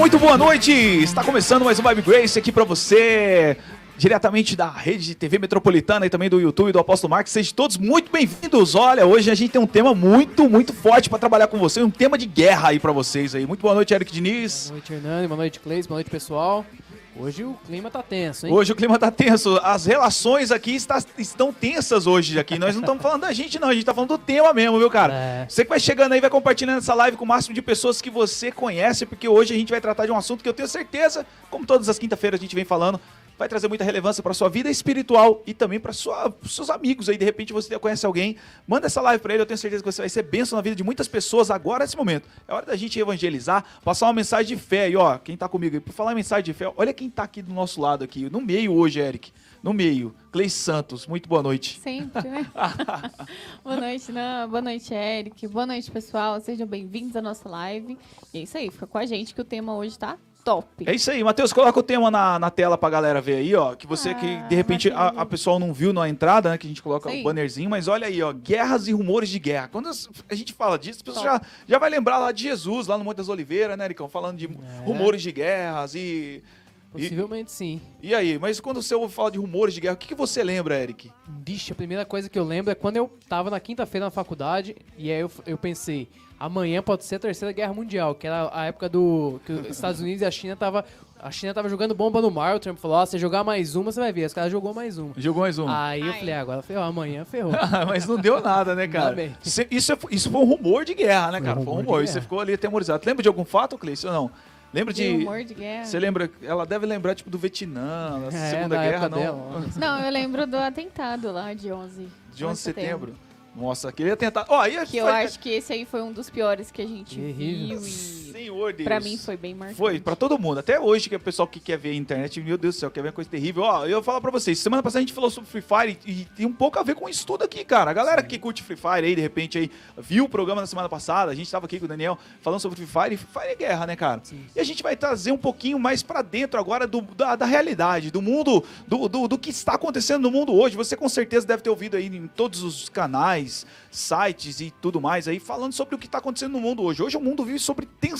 muito boa noite! Está começando mais um Vibe Grace aqui para você, diretamente da rede de TV Metropolitana e também do YouTube do Apóstolo Marques. Sejam todos muito bem-vindos. Olha, hoje a gente tem um tema muito, muito forte para trabalhar com vocês, um tema de guerra aí para vocês aí. Muito boa noite, Eric Diniz. Boa noite, Hernani. Boa noite, Cleis. Boa noite, pessoal. Hoje o clima tá tenso, hein? Hoje o clima tá tenso. As relações aqui está, estão tensas hoje aqui. Nós não estamos falando da gente, não. A gente tá falando do tema mesmo, viu, cara? É. Você que vai chegando aí, vai compartilhando essa live com o máximo de pessoas que você conhece, porque hoje a gente vai tratar de um assunto que eu tenho certeza, como todas as quinta-feiras a gente vem falando, vai trazer muita relevância para sua vida espiritual e também para seus amigos aí. De repente você conhece alguém, manda essa live para ele. Eu tenho certeza que você vai ser bênção na vida de muitas pessoas agora nesse momento. É hora da gente evangelizar, passar uma mensagem de fé. E ó, quem tá comigo aí, por falar em mensagem de fé, olha quem tá aqui do nosso lado aqui, no meio hoje, Eric. No meio, Cleis Santos, muito boa noite. Sempre, né? boa noite, Nan. Boa noite, Eric. Boa noite, pessoal. Sejam bem-vindos à nossa live. E é isso aí, fica com a gente que o tema hoje tá top. É isso aí, Matheus, coloca o tema na, na tela pra galera ver aí, ó. Que você Ah, que de repente a, a pessoal não viu na entrada, né? Que a gente coloca o bannerzinho, mas olha aí, ó. Guerras e rumores de guerra. Quando a gente fala disso, as pessoas já, já vai lembrar lá de Jesus, lá no Monte das Oliveiras, né, Ericão? Falando de rumores de guerras e. E, Possivelmente sim. e aí, mas quando você ouve falar de rumores de guerra, o que, que você lembra, Eric? Vixe, a primeira coisa que eu lembro é quando eu tava na quinta-feira na faculdade e aí eu, eu pensei, amanhã pode ser a terceira guerra mundial, que era a época do que os Estados Unidos e a China tava a China tava jogando bomba no mar, o Trump falou, ó, se jogar mais uma, você vai ver. Os caras jogou mais uma. Jogou mais um. Aí eu Ai. falei, ah, agora ferrou, amanhã ferrou. mas não deu nada, né, cara? Isso, isso, é- isso foi um rumor de guerra, né, Foi um cara? Foi um rumor. E você ficou ali atemorizado. Lembra de algum fato, Cleice, ou não? Lembra de. De humor de guerra. Você lembra? Ela deve lembrar, tipo, do Vietnã, da É, Segunda da Guerra, não. dela. Não, eu lembro do atentado lá de 11. De 11 de setembro. Nossa, queria tentar. Ó, aí Que eu acho que esse aí foi um dos piores que a gente Terrível. viu e Senhor Deus. pra mim foi bem marcante. Foi, pra todo mundo. Até hoje, que é o pessoal que quer ver a internet, meu Deus do céu, quer ver uma coisa terrível. Ó, eu vou falar pra vocês, semana passada a gente falou sobre Free Fire e, e tem um pouco a ver com isso tudo aqui, cara. A galera que curte Free Fire aí, de repente, aí, viu o programa na semana passada, a gente tava aqui com o Daniel falando sobre Free Fire, e Free Fire é guerra, né, cara? E a gente vai trazer um pouquinho mais pra dentro agora do- da, da realidade, do mundo, do, do, do que está acontecendo no mundo hoje. Você com certeza deve ter ouvido aí em todos os canais, sites e tudo mais aí, falando sobre o que está acontecendo no mundo hoje. Hoje o mundo vive sobre tensão,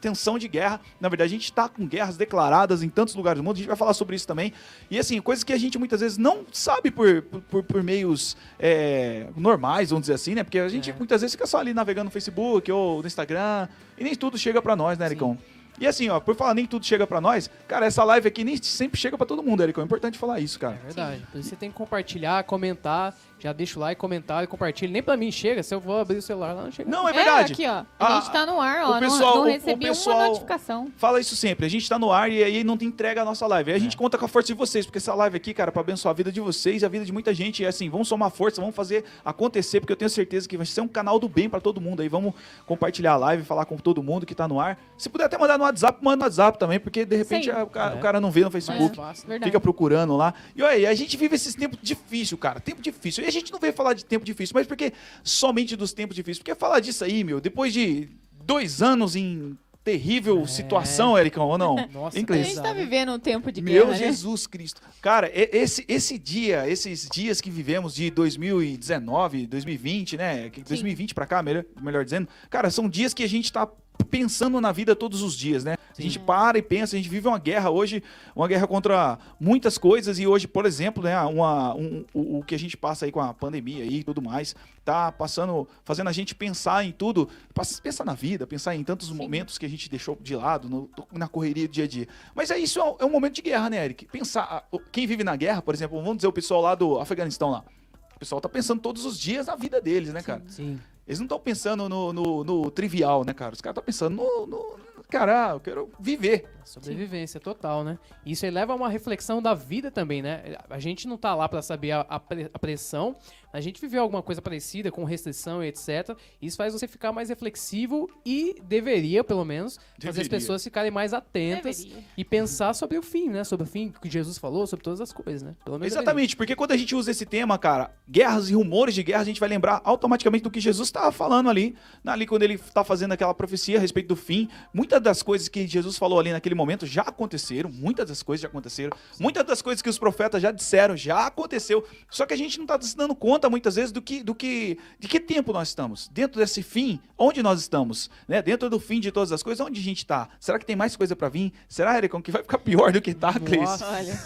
tensão de guerra. Na verdade, a gente está com guerras declaradas em tantos lugares do mundo, a gente vai falar sobre isso também. E assim, coisas que a gente muitas vezes não sabe por, por, por- meios é, normais, vamos dizer assim, né? Porque a gente É. muitas vezes fica só ali navegando no Facebook ou no Instagram e nem tudo chega para nós, né, Ericão? E assim, ó, por falar nem tudo chega pra nós, cara, essa live aqui nem sempre chega pra todo mundo, Ericão. É importante falar isso, cara. É verdade. Isso você tem que compartilhar, comentar, já deixa o like, comentar e compartilha. Nem pra mim chega, se eu vou abrir o celular lá, não chega. Não, é É, verdade. aqui, ó. Ah, A gente tá no ar, o ó. não- pessoal- não, o- o recebi pessoal- uma notificação. Fala isso sempre. A gente tá no ar e aí não tem entrega a nossa live. Aí a gente conta com a força de vocês, porque essa live aqui, cara, pra abençoar a vida de vocês e a vida de muita gente. E assim, vamos somar força, vamos fazer acontecer, porque eu tenho certeza que vai ser um canal do bem pra todo mundo. Aí vamos compartilhar a live, falar com todo mundo que tá no ar. Se puder até mandar no WhatsApp, manda no WhatsApp também, porque de repente a- o, cara, É. o cara não vê no Mais Facebook. Fica procurando lá. E olha aí, a gente vive esses tempos difíceis, cara. Tempo difícil. E a gente não veio falar de tempo difícil, mas porque somente dos tempos difíceis. Porque falar disso aí, meu, depois de dois anos em terrível É. situação, Ericão, ou não? Nossa, A gente tá vivendo um tempo de Meu guerra, né? Jesus Cristo. Cara, esse, esse dia, esses dias que vivemos de 2019, 2020, né? Que 2020 pra cá, melhor, melhor dizendo. Cara, são dias que a gente tá pensando na vida todos os dias, né? A gente para e pensa, a gente vive uma guerra hoje, uma guerra contra muitas coisas e hoje, por exemplo, né, uma, um- o, o que a gente passa aí com a pandemia e tudo mais, tá passando, fazendo a gente pensar em tudo, pensar na vida, pensar em tantos momentos que a gente deixou de lado, no- na correria do dia a dia. Mas é isso, é um, é momento de guerra, né, Eric? Pensar, quem vive na guerra, por exemplo, vamos dizer o pessoal lá do Afeganistão lá. O pessoal tá pensando todos os dias na vida deles, né, cara? Sim. Eles não estão pensando no, no- no trivial, né, cara? Os caras estão pensando no, no. Cara, eu quero viver. Sobrevivência total, né? Isso aí leva a uma reflexão da vida também, né? A gente não tá lá pra saber a, a pressão, a gente viveu alguma coisa parecida com restrição e etc. Isso faz você ficar mais reflexivo e deveria, pelo menos, fazer as Deveria. pessoas ficarem mais atentas Deveria. e pensar sobre o fim, né? Sobre o fim que Jesus falou, sobre todas as coisas, né? Pelo menos Exatamente, porque quando a gente usa esse tema, cara, guerras e rumores de guerra, a gente vai lembrar automaticamente do que Jesus estava falando ali, ali quando ele está fazendo aquela profecia a respeito do fim. Muitas das coisas que Jesus falou ali naquele momento já aconteceram, muitas das coisas já aconteceram, muitas das coisas que os profetas já disseram já aconteceu, só que a gente não está se dando conta conta muitas vezes do que, do que, de que tempo nós estamos. Dentro desse fim, onde nós estamos? Né? Dentro do fim de todas as coisas, onde a gente está? Será que tem mais coisa para vir? Será, Ericão, que vai ficar pior do que tá, Cris? Nossa. Olha,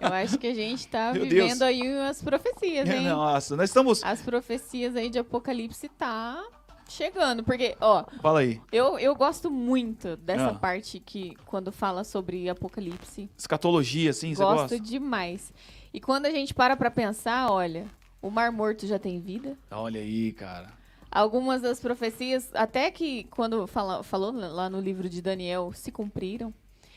eu acho que a gente tá Meu vivendo Deus. aí as profecias, hein? Nossa, nós estamos. As profecias aí de Apocalipse tá chegando. Porque, ó, Fala aí. eu, eu gosto muito dessa Ah. parte que, quando fala sobre Apocalipse, Escatologia, assim, você gosto gosta? demais. E quando a gente para pra pensar, olha, o Mar Morto já tem vida. Olha aí, cara. Algumas das profecias, até que quando fala, falou lá no livro de Daniel, se cumpriram.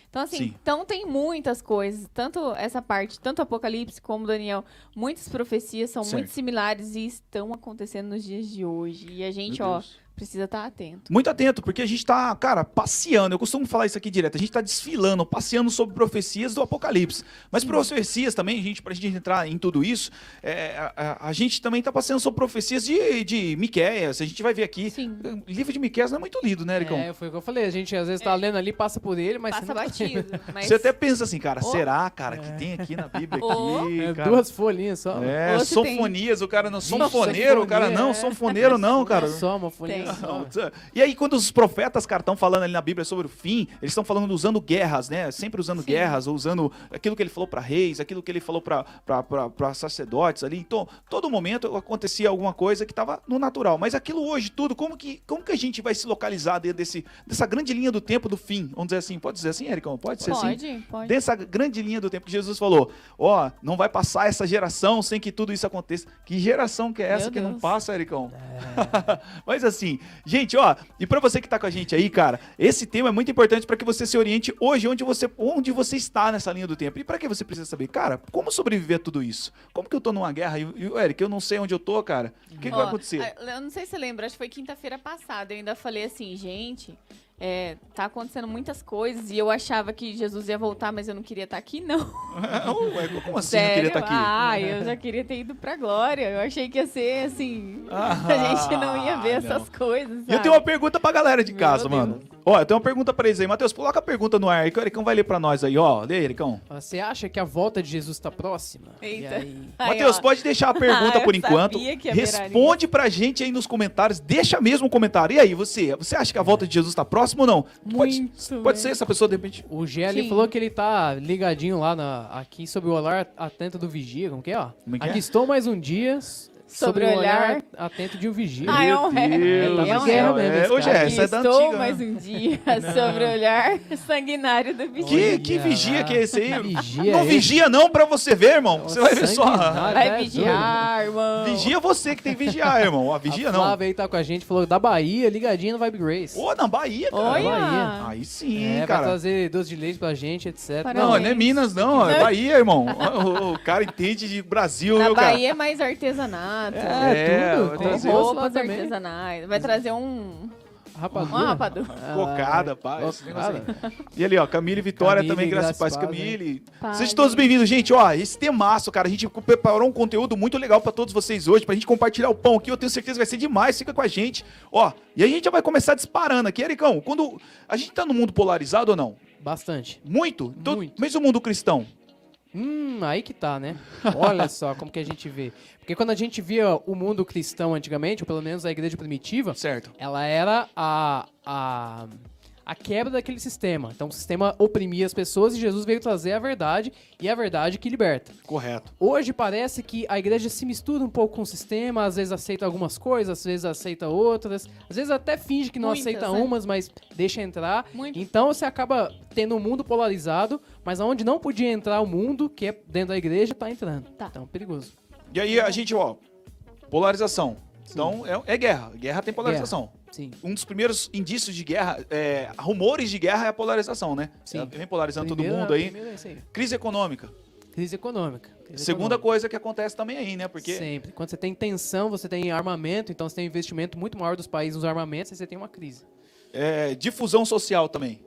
Então, assim, Sim. então tem muitas coisas, tanto essa parte, tanto Apocalipse como Daniel, muitas profecias são Certo. muito similares e estão acontecendo nos dias de hoje. E a gente, Meu ó, Deus. Precisa estar atento. Muito atento, porque a gente tá, cara, passeando. Eu costumo falar isso aqui direto. A gente tá desfilando, passeando sobre profecias do Apocalipse. Mas profecias também, a gente, pra gente entrar em tudo isso, é, a, a- a gente também tá passeando sobre profecias de, de Miquéias. A gente vai ver aqui. Sim. O livro de Miquéias não é muito lido, né, Ericão? É, foi o que eu falei. A gente às vezes tá lendo ali, passa por ele, mas Passa você não tá batido. Mas Você até pensa assim, cara, Ô. será, cara, que tem aqui na Bíblia aqui, É, cara? duas folhinhas só. É, Ou se tem- sonfonias, o cara não. Sonfoneiro, o cara não, é. sonfoneiro não, cara. Só uma folhinha Tem. Não, E aí, quando os profetas, cara, estão falando ali na Bíblia sobre o fim, eles estão falando usando guerras, né? Sempre usando Sim. guerras, ou usando aquilo que ele falou para reis, aquilo que ele falou para sacerdotes ali. Então, todo momento acontecia alguma coisa que estava no natural. Mas aquilo hoje, tudo, como que, como que a gente vai se localizar dentro desse, dessa grande linha do tempo do fim? Vamos dizer assim, pode dizer assim, Ericão? Pode ser assim? pode, pode. Dessa grande linha do tempo que Jesus falou, ó, não vai passar essa geração sem que tudo isso aconteça. Que geração que é essa Meu que não Deus. passa, Ericão? Mas assim, gente, ó, e pra você que tá com a gente aí, cara, esse tema é muito importante pra que você se oriente hoje onde você, onde você está nessa linha do tempo. E pra que você precisa saber, cara, como sobreviver a tudo isso? Como que eu tô numa guerra e, e Eric, eu não sei onde eu tô, cara? O que, que vai acontecer? Eu não sei se você lembra, acho que foi quinta-feira passada. Eu ainda falei assim, gente, é, tá acontecendo muitas coisas e eu achava que Jesus ia voltar, mas eu não queria estar aqui, não. Ué, como assim Sério? não queria estar aqui? Ah, eu já queria ter ido pra glória. Eu achei que ia ser assim. Ah, a gente não ia ver não. essas coisas. E eu sabe? tenho uma pergunta pra galera de casa, mano. Ó, eu tenho uma pergunta pra eles aí. Matheus, coloca a pergunta no ar aí que o Ericão vai ler pra nós aí, ó. Lê aí, Ericão. Você acha que a volta de Jesus tá próxima? E Eita. aí? Matheus, pode deixar a pergunta Ah, por enquanto. Responde pra gente aí nos comentários. Deixa mesmo o comentário. E aí, você? Você acha que a volta de Jesus tá próxima ou não? Pode, Muito, pode velho. ser essa pessoa, de repente. O G ali Sim. falou que ele tá ligadinho lá na, aqui sobre o olhar atento do vigia. Como que é, ó? Como é que é? aqui estou mais um dia sobre, Sobre o olhar olhar. atento de um vigia. Ah, é um ré. Deus tá é um guerra mesmo, É, hoje é, essa é da estou antiga. mais né? um dia sobre o olhar sanguinário do bicho. Que, que vigia lá. que é esse aí? Vigia não é esse? vigia não pra você ver, irmão. Você vai ver só. Sanguinário. Vai vigiar, irmão. Vigia você que tem que vigiar, irmão. Ó, vigia a não. Flávia aí tá com a gente, falou da Bahia, ligadinho no Vibe Grace. Ô, na Bahia, cara. Olha. Bahia. Aí sim, é, vai cara. trazer doce de leite pra gente, etc. Parabéns. Não, não é Minas, não. É Bahia, irmão. O, cara entende de Brasil, Na cara? Bahia é mais artesanato. É, É, tudo. Tem rosto lá Roupas artesanais. Vai trazer um. Rapadura. Uma rapadura. Ah, Cocada, aí. E ali, ó, Camille e Vitória Camille, também, graças paz, graças e paz, Camille. Paz, Sejam todos bem-vindos, gente. Ó, esse temaço, cara, a gente preparou um conteúdo muito legal pra todos vocês hoje, pra gente compartilhar o pão aqui. Eu tenho certeza que vai ser demais. Fica com a gente. Ó, e a gente já vai começar disparando aqui. Ericão, quando a gente tá no mundo polarizado ou não? Bastante. Muito? Então, Muito. Mesmo o mundo cristão. Hum, aí que tá, né? Olha só como que a gente vê. Porque quando a gente via o mundo cristão antigamente, ou pelo menos a igreja primitiva, Certo. ela era a, a, a quebra daquele sistema. Então o sistema oprimia as pessoas e Jesus veio trazer a verdade e a verdade que liberta. Correto. Hoje parece que a igreja se mistura um pouco com o sistema, às vezes aceita algumas coisas, às vezes aceita outras, às vezes até finge que não Muitas, aceita né? umas, mas deixa entrar. Muito. Então você acaba tendo um mundo polarizado, mas aonde não podia entrar o mundo, que é dentro da igreja, tá entrando. Tá. Então, perigoso. E aí a gente, ó, polarização. Então é, é guerra. Guerra tem polarização. Sim. Um dos primeiros indícios de guerra, é, rumores de guerra é a polarização, né? Sim. Ela Vem polarizando todo Primeiro- mundo aí. é aí. Crise econômica. Crise econômica. Crise Segunda econômica. coisa que acontece também aí, né? Porque Sempre. Quando você tem tensão, você tem armamento, então você tem um investimento muito maior dos países nos armamentos, e você tem uma crise. é, difusão social também.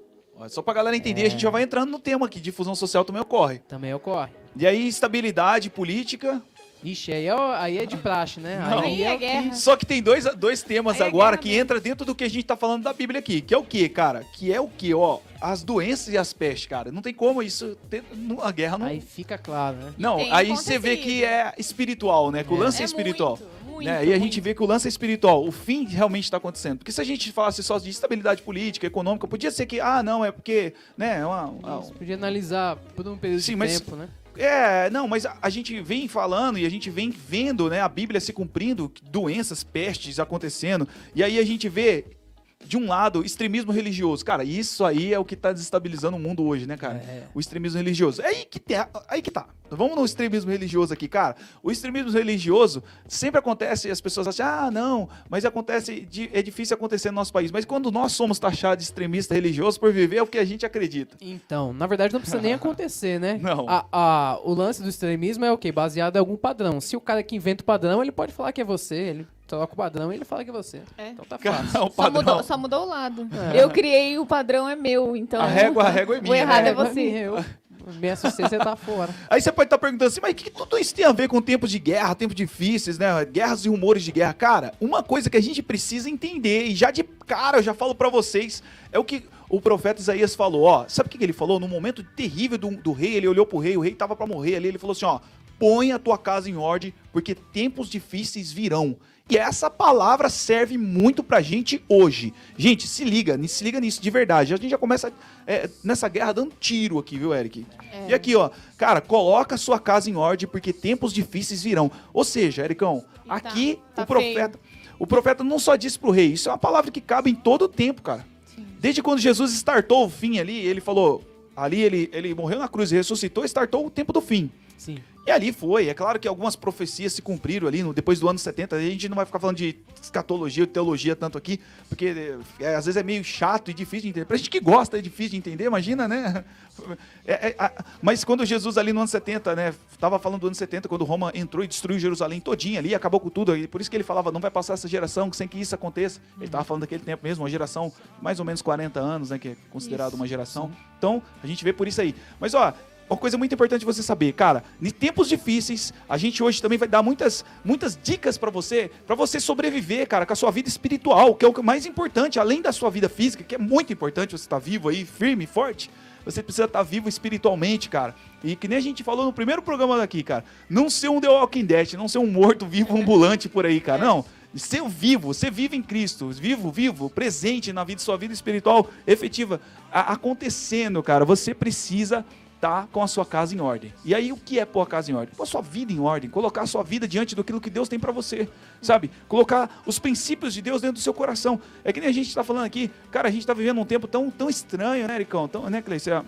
Só pra galera entender, É. a gente já vai entrando no tema aqui. Difusão social também ocorre. Também ocorre. E aí, instabilidade política. Ixi, aí é, aí é de praxe, né? Não. Aí é guerra. Só que tem dois, dois temas Aí é agora guerra que mesmo. entra dentro do que a gente tá falando da Bíblia aqui. Que é o quê, cara? Que é o quê, ó? As doenças e as pestes, cara. Não tem como isso. ter- não- a guerra não. Aí fica claro, né? Não, tem aí você vê que é espiritual, né? Que o É. lance é, É espiritual. muito, muito, né? E a gente muito. vê que o lance espiritual. O fim realmente está acontecendo. Porque se a gente falasse só de estabilidade política, econômica, podia ser que, ah, não, é porque, né? é Uma, uma- Isso, podia analisar por um período Sim, de mas- tempo, né? É, não, mas a, a gente vem falando e a gente vem vendo, né, a Bíblia se cumprindo, doenças, pestes acontecendo, e aí a gente vê, de um lado, extremismo religioso. Cara, isso aí é o que tá desestabilizando o mundo hoje, né, cara? É. O extremismo religioso. É aí que, aí que tá. Vamos no extremismo religioso aqui, cara. O extremismo religioso sempre acontece as pessoas acham, ah, não, mas acontece, de- é difícil acontecer no nosso país. Mas quando nós somos taxados de extremista religioso por viver é o que a gente acredita. Então, na verdade não precisa nem acontecer, né? Não. A- a- o lance do extremismo é o quê? Baseado em algum padrão. Se o cara que inventa o padrão, ele pode falar que é você. Ele troca o padrão e ele fala que é você. É. Então tá fácil. o Só padrão. mudou, só mudou o lado. É. Eu criei, o padrão é meu, então... A régua- a régua é O minha, errado né? é você. Eu, me assustei, você tá fora. Aí você pode estar perguntando assim, mas o que, que tudo isso tem a ver com tempos de guerra, tempos difíceis, né? Guerras e rumores de guerra. Cara, uma coisa que a gente precisa entender, e já de cara eu já falo pra vocês, é o que o profeta Isaías falou, ó. Sabe o que que ele falou? No momento terrível do, do rei, ele olhou pro rei, o rei tava pra morrer ali, ele falou assim, ó, põe a tua casa em ordem, porque tempos difíceis virão. E essa palavra serve muito pra gente hoje. Gente, se liga, se liga nisso de verdade. A gente já começa é, nessa guerra dando tiro aqui, viu, Eric? É. E aqui, ó, cara, coloca a sua casa em ordem, porque tempos difíceis virão. Ou seja, Ericão, E tá- aqui tá o profeta. O profeta não só disse pro rei, isso é uma palavra que cabe em todo o tempo, cara. Sim. Desde quando Jesus startou o fim ali, ele falou. Ali ele, ele morreu na cruz, ressuscitou e startou o tempo do fim. Sim. E ali foi. É claro que algumas profecias se cumpriram ali no, depois do ano 70. A gente não vai ficar falando de escatologia ou teologia tanto aqui, porque é, às vezes é meio chato e difícil de entender. Pra gente que gosta é difícil de entender, imagina, né? É, é, a- mas quando Jesus ali no ano 70, né? Tava falando do ano 70, quando Roma entrou e destruiu Jerusalém todinha ali, acabou com tudo. E por isso que ele falava, não vai passar essa geração sem que isso aconteça. Ele tava falando daquele tempo mesmo, uma geração mais ou menos 40 anos, né? Que é considerado Isso. uma geração. Então, a gente vê por isso aí. Mas, ó, uma coisa muito importante você saber, cara, em tempos difíceis, a gente hoje também vai dar muitas, muitas dicas pra você, pra você sobreviver, cara, com a sua vida espiritual, que é o mais importante, além da sua vida física, que é muito importante você estar vivo aí, firme, forte. Você precisa estar vivo espiritualmente, cara. E que nem a gente falou no primeiro programa daqui, cara. Não ser um The Walking Dead, não ser um morto vivo ambulante por aí, cara. Não. Ser vivo, ser vivo em Cristo, vivo, vivo, presente na vida, sua vida espiritual efetiva a- acontecendo, cara. Você precisa estar com a sua casa em ordem. E aí o que é pôr a casa em ordem? Pôr a sua vida em ordem, colocar a sua vida diante daquilo que Deus tem pra você, sabe? Colocar os princípios de Deus dentro do seu coração. É que nem a gente tá falando aqui, cara, a gente tá vivendo um tempo tão, tão estranho, né, Ericão? Tão, né, Cleice? É.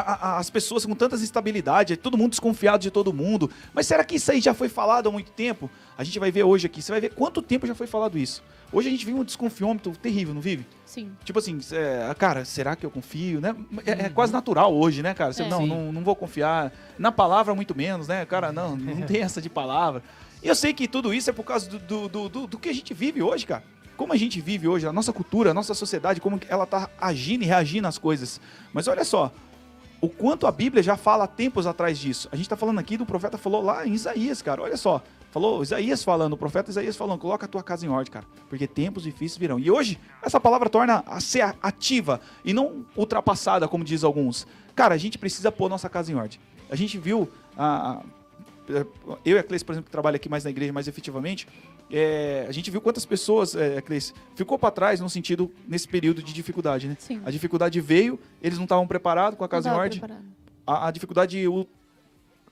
a- a- as pessoas com tantas instabilidades, todo mundo desconfiado de todo mundo. Mas será que isso aí já foi falado há muito tempo? A gente vai ver hoje aqui. Você vai ver quanto tempo já foi falado isso. Hoje a gente vive um desconfiômetro terrível, não vive? Sim. Tipo assim, é, cara, será que eu confio, né? É, é quase natural hoje, né, cara? Você, É. não, Sim. não, não vou confiar. Na palavra, muito menos, né? Cara, não, não tem essa de palavra. E eu sei que tudo isso é por causa do, do, do, do- do que a gente vive hoje, cara. Como a gente vive hoje, a nossa cultura, a nossa sociedade, como ela tá agindo e reagindo às coisas. Mas olha só, o quanto a Bíblia já fala há tempos atrás disso. A gente tá falando aqui do profeta falou lá em Isaías, cara. Olha só. Falou Isaías falando, o profeta Isaías falando, coloca a tua casa em ordem, cara, porque tempos difíceis virão. E hoje, essa palavra torna a ser ativa e não ultrapassada, como diz alguns. Cara, a gente precisa pôr nossa casa em ordem. A gente viu, a, a- eu e a Cleice, por exemplo, que trabalha aqui mais na igreja, mais efetivamente, é, a gente viu quantas pessoas, é, ficou para trás no sentido, nesse período de dificuldade, né? Sim. A dificuldade veio, eles não estavam preparados com a casa preparado. A, a dificuldade o, Levou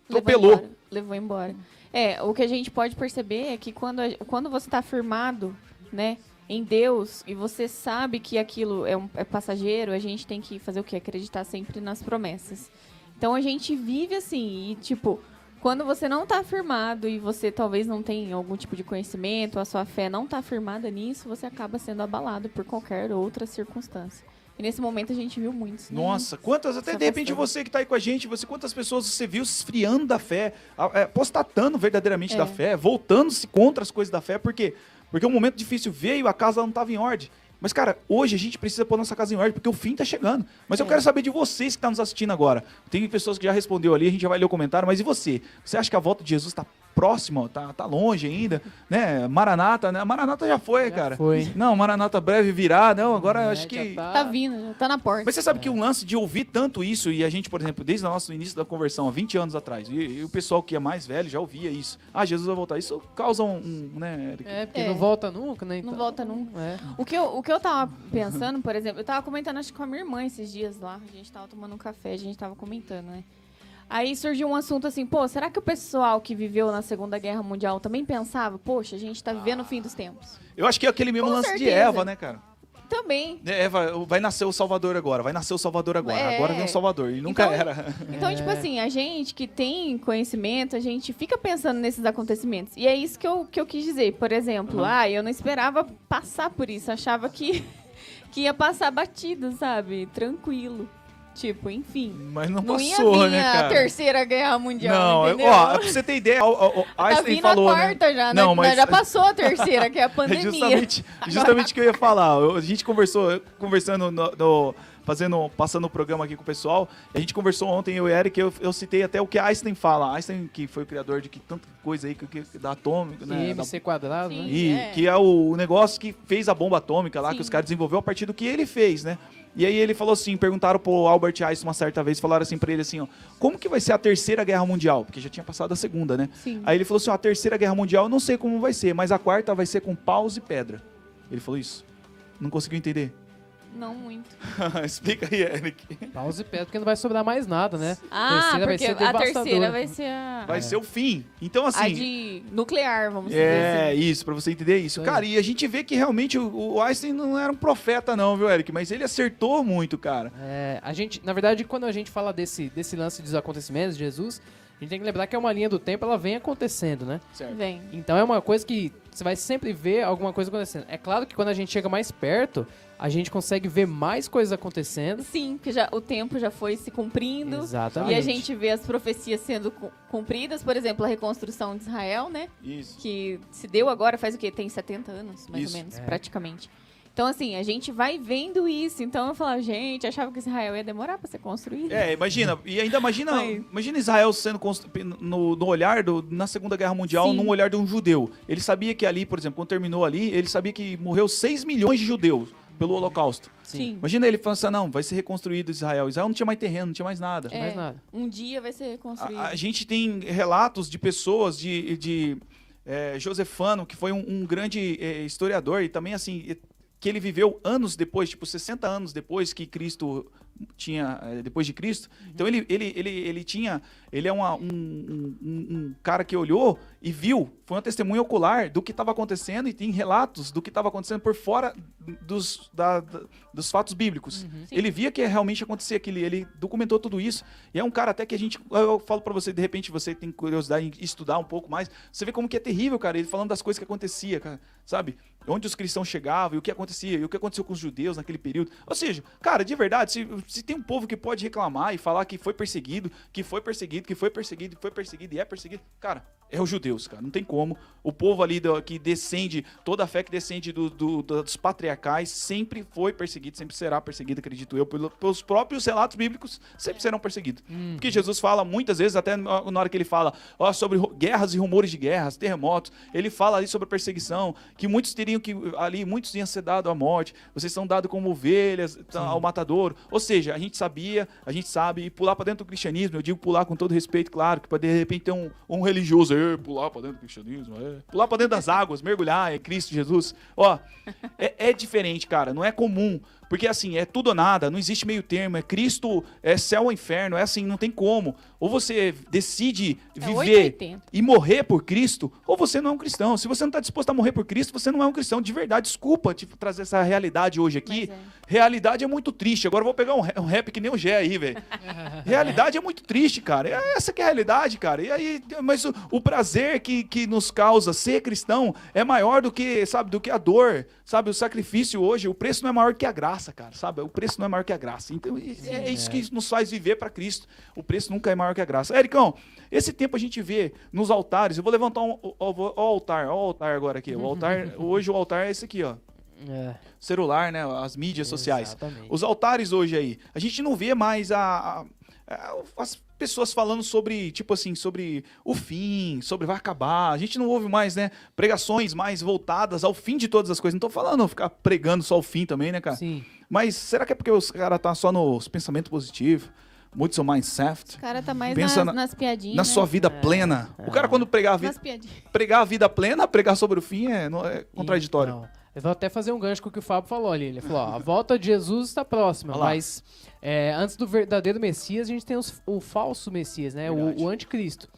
atropelou. embora, Levou embora. É, o que a gente pode perceber é que quando, a- quando você está firmado, né, em Deus, e você sabe que aquilo é, um, é passageiro, a gente tem que fazer o quê? Acreditar sempre nas promessas. Então a gente vive assim, e tipo, quando você não está firmado e você talvez não tem algum tipo de conhecimento, a sua fé não está firmada nisso, você acaba sendo abalado por qualquer outra circunstância. E nesse momento a gente viu muitos. né? Nossa, quantas, até de repente você que tá aí com a gente, você quantas pessoas você viu se esfriando da fé, a- é, apostatando verdadeiramente É. da fé, voltando-se contra as coisas da fé, por quê? Porque um momento difícil veio, a casa não estava em ordem. Mas, cara, hoje a gente precisa pôr nossa casa em ordem, porque o fim tá chegando. Mas eu É. quero saber de vocês que estão nos assistindo agora. Tem pessoas que já respondeu ali, a gente já vai ler o comentário, mas e você? Você acha que a volta de Jesus tá próximo, tá, tá longe ainda, né? Maranata, né? Maranata já foi, Já cara. foi. Não, Maranata breve virá, não, agora É, acho que... tá- Tá vindo, tá na porta. Mas você sabe que o lance de ouvir tanto isso, e a gente, por exemplo, desde o nosso início da conversão, há 20 anos atrás, e, e o pessoal que é mais velho já ouvia isso. Ah, Jesus vai voltar. Isso causa um, um, né, Eric? É, porque É. não volta nunca, né? Não então- volta nunca. É. O que, eu, o que eu tava pensando, por exemplo, eu tava comentando acho que com a minha irmã esses dias lá. A gente tava tomando um café, a gente tava comentando, né? Aí surgiu um assunto assim, pô, será que o pessoal que viveu na Segunda Guerra Mundial também pensava, poxa, a gente tá vivendo o fim dos tempos? Eu acho que é aquele mesmo Com lance de certeza. Eva, né, cara? Também. É, Eva, vai nascer o Salvador agora, vai nascer o Salvador agora. É. Agora vem o Salvador. E nunca Então- era. Então, É. tipo assim, a gente que tem conhecimento, a gente fica pensando nesses acontecimentos. E é isso que eu, que eu quis dizer. Por exemplo, Uhum. ah, eu não esperava passar por isso. Achava que, que ia passar batido, sabe? Tranquilo. Tipo, enfim. Mas não, Não ia passou, vir né, a cara? terceira guerra mundial, Não, entendeu? ó, pra você ter ideia, o, tá Einstein vindo falou, a né? quarta já, Não, né? mas- já passou a terceira, que é a É pandemia. justamente, justamente o que eu ia falar. A gente conversou, conversando no, no- fazendo, passando o programa aqui com o pessoal. A gente conversou ontem, eu e o Eric, eu, eu citei até o que Einstein fala. Einstein, que foi o criador de que tanta coisa aí, que, que- da atômica, né? Da- MC quadrado, Sim. né? E É. que é o negócio que fez a bomba atômica lá, Sim. que os caras desenvolveu a partir do que ele fez, né? E aí ele falou assim, perguntaram pro Albert Einstein uma certa vez, falaram assim pra ele assim, ó, como que vai ser a terceira guerra mundial? Porque já tinha passado a segunda, né? Sim. Aí ele falou assim, ó, a terceira guerra mundial eu não sei como vai ser, mas a quarta vai ser com paus e pedra. Ele falou isso. Não conseguiu entender? Não muito. Explica aí, Eric. Pausa e pedra, porque não vai sobrar mais nada, né? Ah, terceira vai porque ser a terceira vai ser a, Vai ser o fim. Então a assim, de nuclear, vamos dizer É, assim. isso, pra você entender isso. É. Cara, e a gente vê que realmente o, o Einstein não era um profeta, não, viu, Eric? Mas ele acertou muito, cara. É, a gente, na verdade, quando a gente fala desse, desse lance dos acontecimentos de Jesus, a gente tem que lembrar que é uma linha do tempo, ela vem acontecendo, né? Certo. Vem. Então é uma coisa que você vai sempre ver alguma coisa acontecendo. É claro que quando a gente chega mais perto, a gente consegue ver mais coisas acontecendo. Sim, porque já, o tempo já foi se cumprindo. Exatamente. E a gente vê as profecias sendo cu- cumpridas, por exemplo, a reconstrução de Israel, né? Isso. Que se deu agora faz o quê? Tem 70 anos, mais Isso. ou menos, É. praticamente. Então, assim, a gente vai vendo isso. Então eu falo, gente, achava que Israel ia demorar pra ser construído. É, imagina, e ainda imagina, imagina Israel sendo constru- no, no olhar do, na Segunda Guerra Mundial, Sim. num olhar de um judeu. Ele sabia que ali, por exemplo, quando terminou ali, ele sabia que morreu 6 milhões de judeus pelo Holocausto. Sim. Imagina ele falando assim, "Ah, não, vai ser reconstruído Israel. Israel não tinha mais terreno, não tinha mais nada. É, mais nada. Um dia vai ser reconstruído. A, a gente tem relatos de pessoas, de, de é, Josefano, que foi um, um grande é, historiador, e também assim, que ele viveu anos depois, tipo 60 anos depois que Cristo tinha, é, depois de Cristo. Então ele, ele, ele, ele tinha, ele é uma- um, um- um- cara que olhou e viu, foi uma testemunha ocular do que estava acontecendo e tem relatos do que estava acontecendo por fora dos, da- da- dos fatos bíblicos. Sim. Ele via que realmente acontecia aquilo, ele documentou tudo isso. E é um cara até que a gente, eu falo pra você, de repente você tem curiosidade em estudar um pouco mais, você vê como que é terrível, cara, ele falando das coisas que acontecia, cara, sabe? Onde os cristãos chegavam e o que acontecia, e o que aconteceu com os judeus naquele período. Ou seja, cara, de verdade, se, se tem um povo que pode reclamar e falar que foi perseguido, que foi perseguido, que foi perseguido, que foi perseguido e é perseguido, cara, é os judeus, cara, não tem como. O povo ali do- que descende, toda a fé que descende do- do- dos patriarcais sempre foi perseguido, sempre será perseguido, acredito eu, pelo- pelos próprios relatos bíblicos, sempre serão perseguidos. Porque Jesus fala muitas vezes, até na hora que ele fala ó, sobre guerras e rumores de guerras, terremotos, ele fala ali sobre perseguição, que muitos teriam que, ali, muitos iam ser dados à morte, vocês são dados como ovelhas tá, ao matadouro. Ou seja, a gente sabia, a gente sabe, e pular para dentro do cristianismo, eu digo pular com todo respeito, claro, que pode de repente ter um, um religioso, "Ê, pular para dentro do cristianismo, é. pular para dentro das águas, mergulhar em Cristo Jesus. Ó, é, é diferente, cara, não é comum. Porque assim, é tudo ou nada, não existe meio termo, é Cristo, é céu ou inferno, é assim, não tem como. Ou você decide É viver 880. e morrer por Cristo, ou você não é um cristão. Se você não está disposto a morrer por Cristo, você não é um cristão. De verdade, desculpa te trazer essa realidade hoje aqui. É. Realidade é muito triste. Agora eu vou pegar um rap, um rap que nem o Gé aí, velho. realidade é muito triste, cara. É essa que é a realidade, cara. E aí, mas o, o prazer que, que nos causa ser cristão é maior do que, sabe, do que a dor, sabe? O sacrifício hoje, o preço não é maior que a graça, cara, sabe? O preço não é maior que a graça. Então, é, é isso que nos faz viver para Cristo. O preço nunca é maior que a graça. Ericão, esse tempo a gente vê nos altares. Eu vou levantar um, o, o- o altar, ó, o altar agora aqui. O altar, hoje o altar é esse aqui, ó. É, Celular, né? As mídias sociais. Exatamente. Os altares hoje aí. A gente não vê mais a, a- é, as pessoas falando sobre, tipo assim, sobre o fim, sobre vai acabar. A gente não ouve mais, né, pregações mais voltadas ao fim de todas as coisas. Não tô falando ficar pregando só o fim também, né, cara? Sim. Mas será que é porque os caras tá só nos pensamentos positivos? Muito seu mindset? O cara tá mais Pensa nas, na- nas piadinhas. Na né? sua vida plena. O cara, quando pregar a, vida, pregar a vida plena, pregar sobre o fim é, não é contraditório. Então, eu vou até fazer um gancho com o que o Fábio falou ali. Ele falou, ó, a volta de Jesus está próxima, Olha lá. mas é, antes do verdadeiro Messias, a gente tem os- o falso Messias, né? Verdade. O, o anticristo.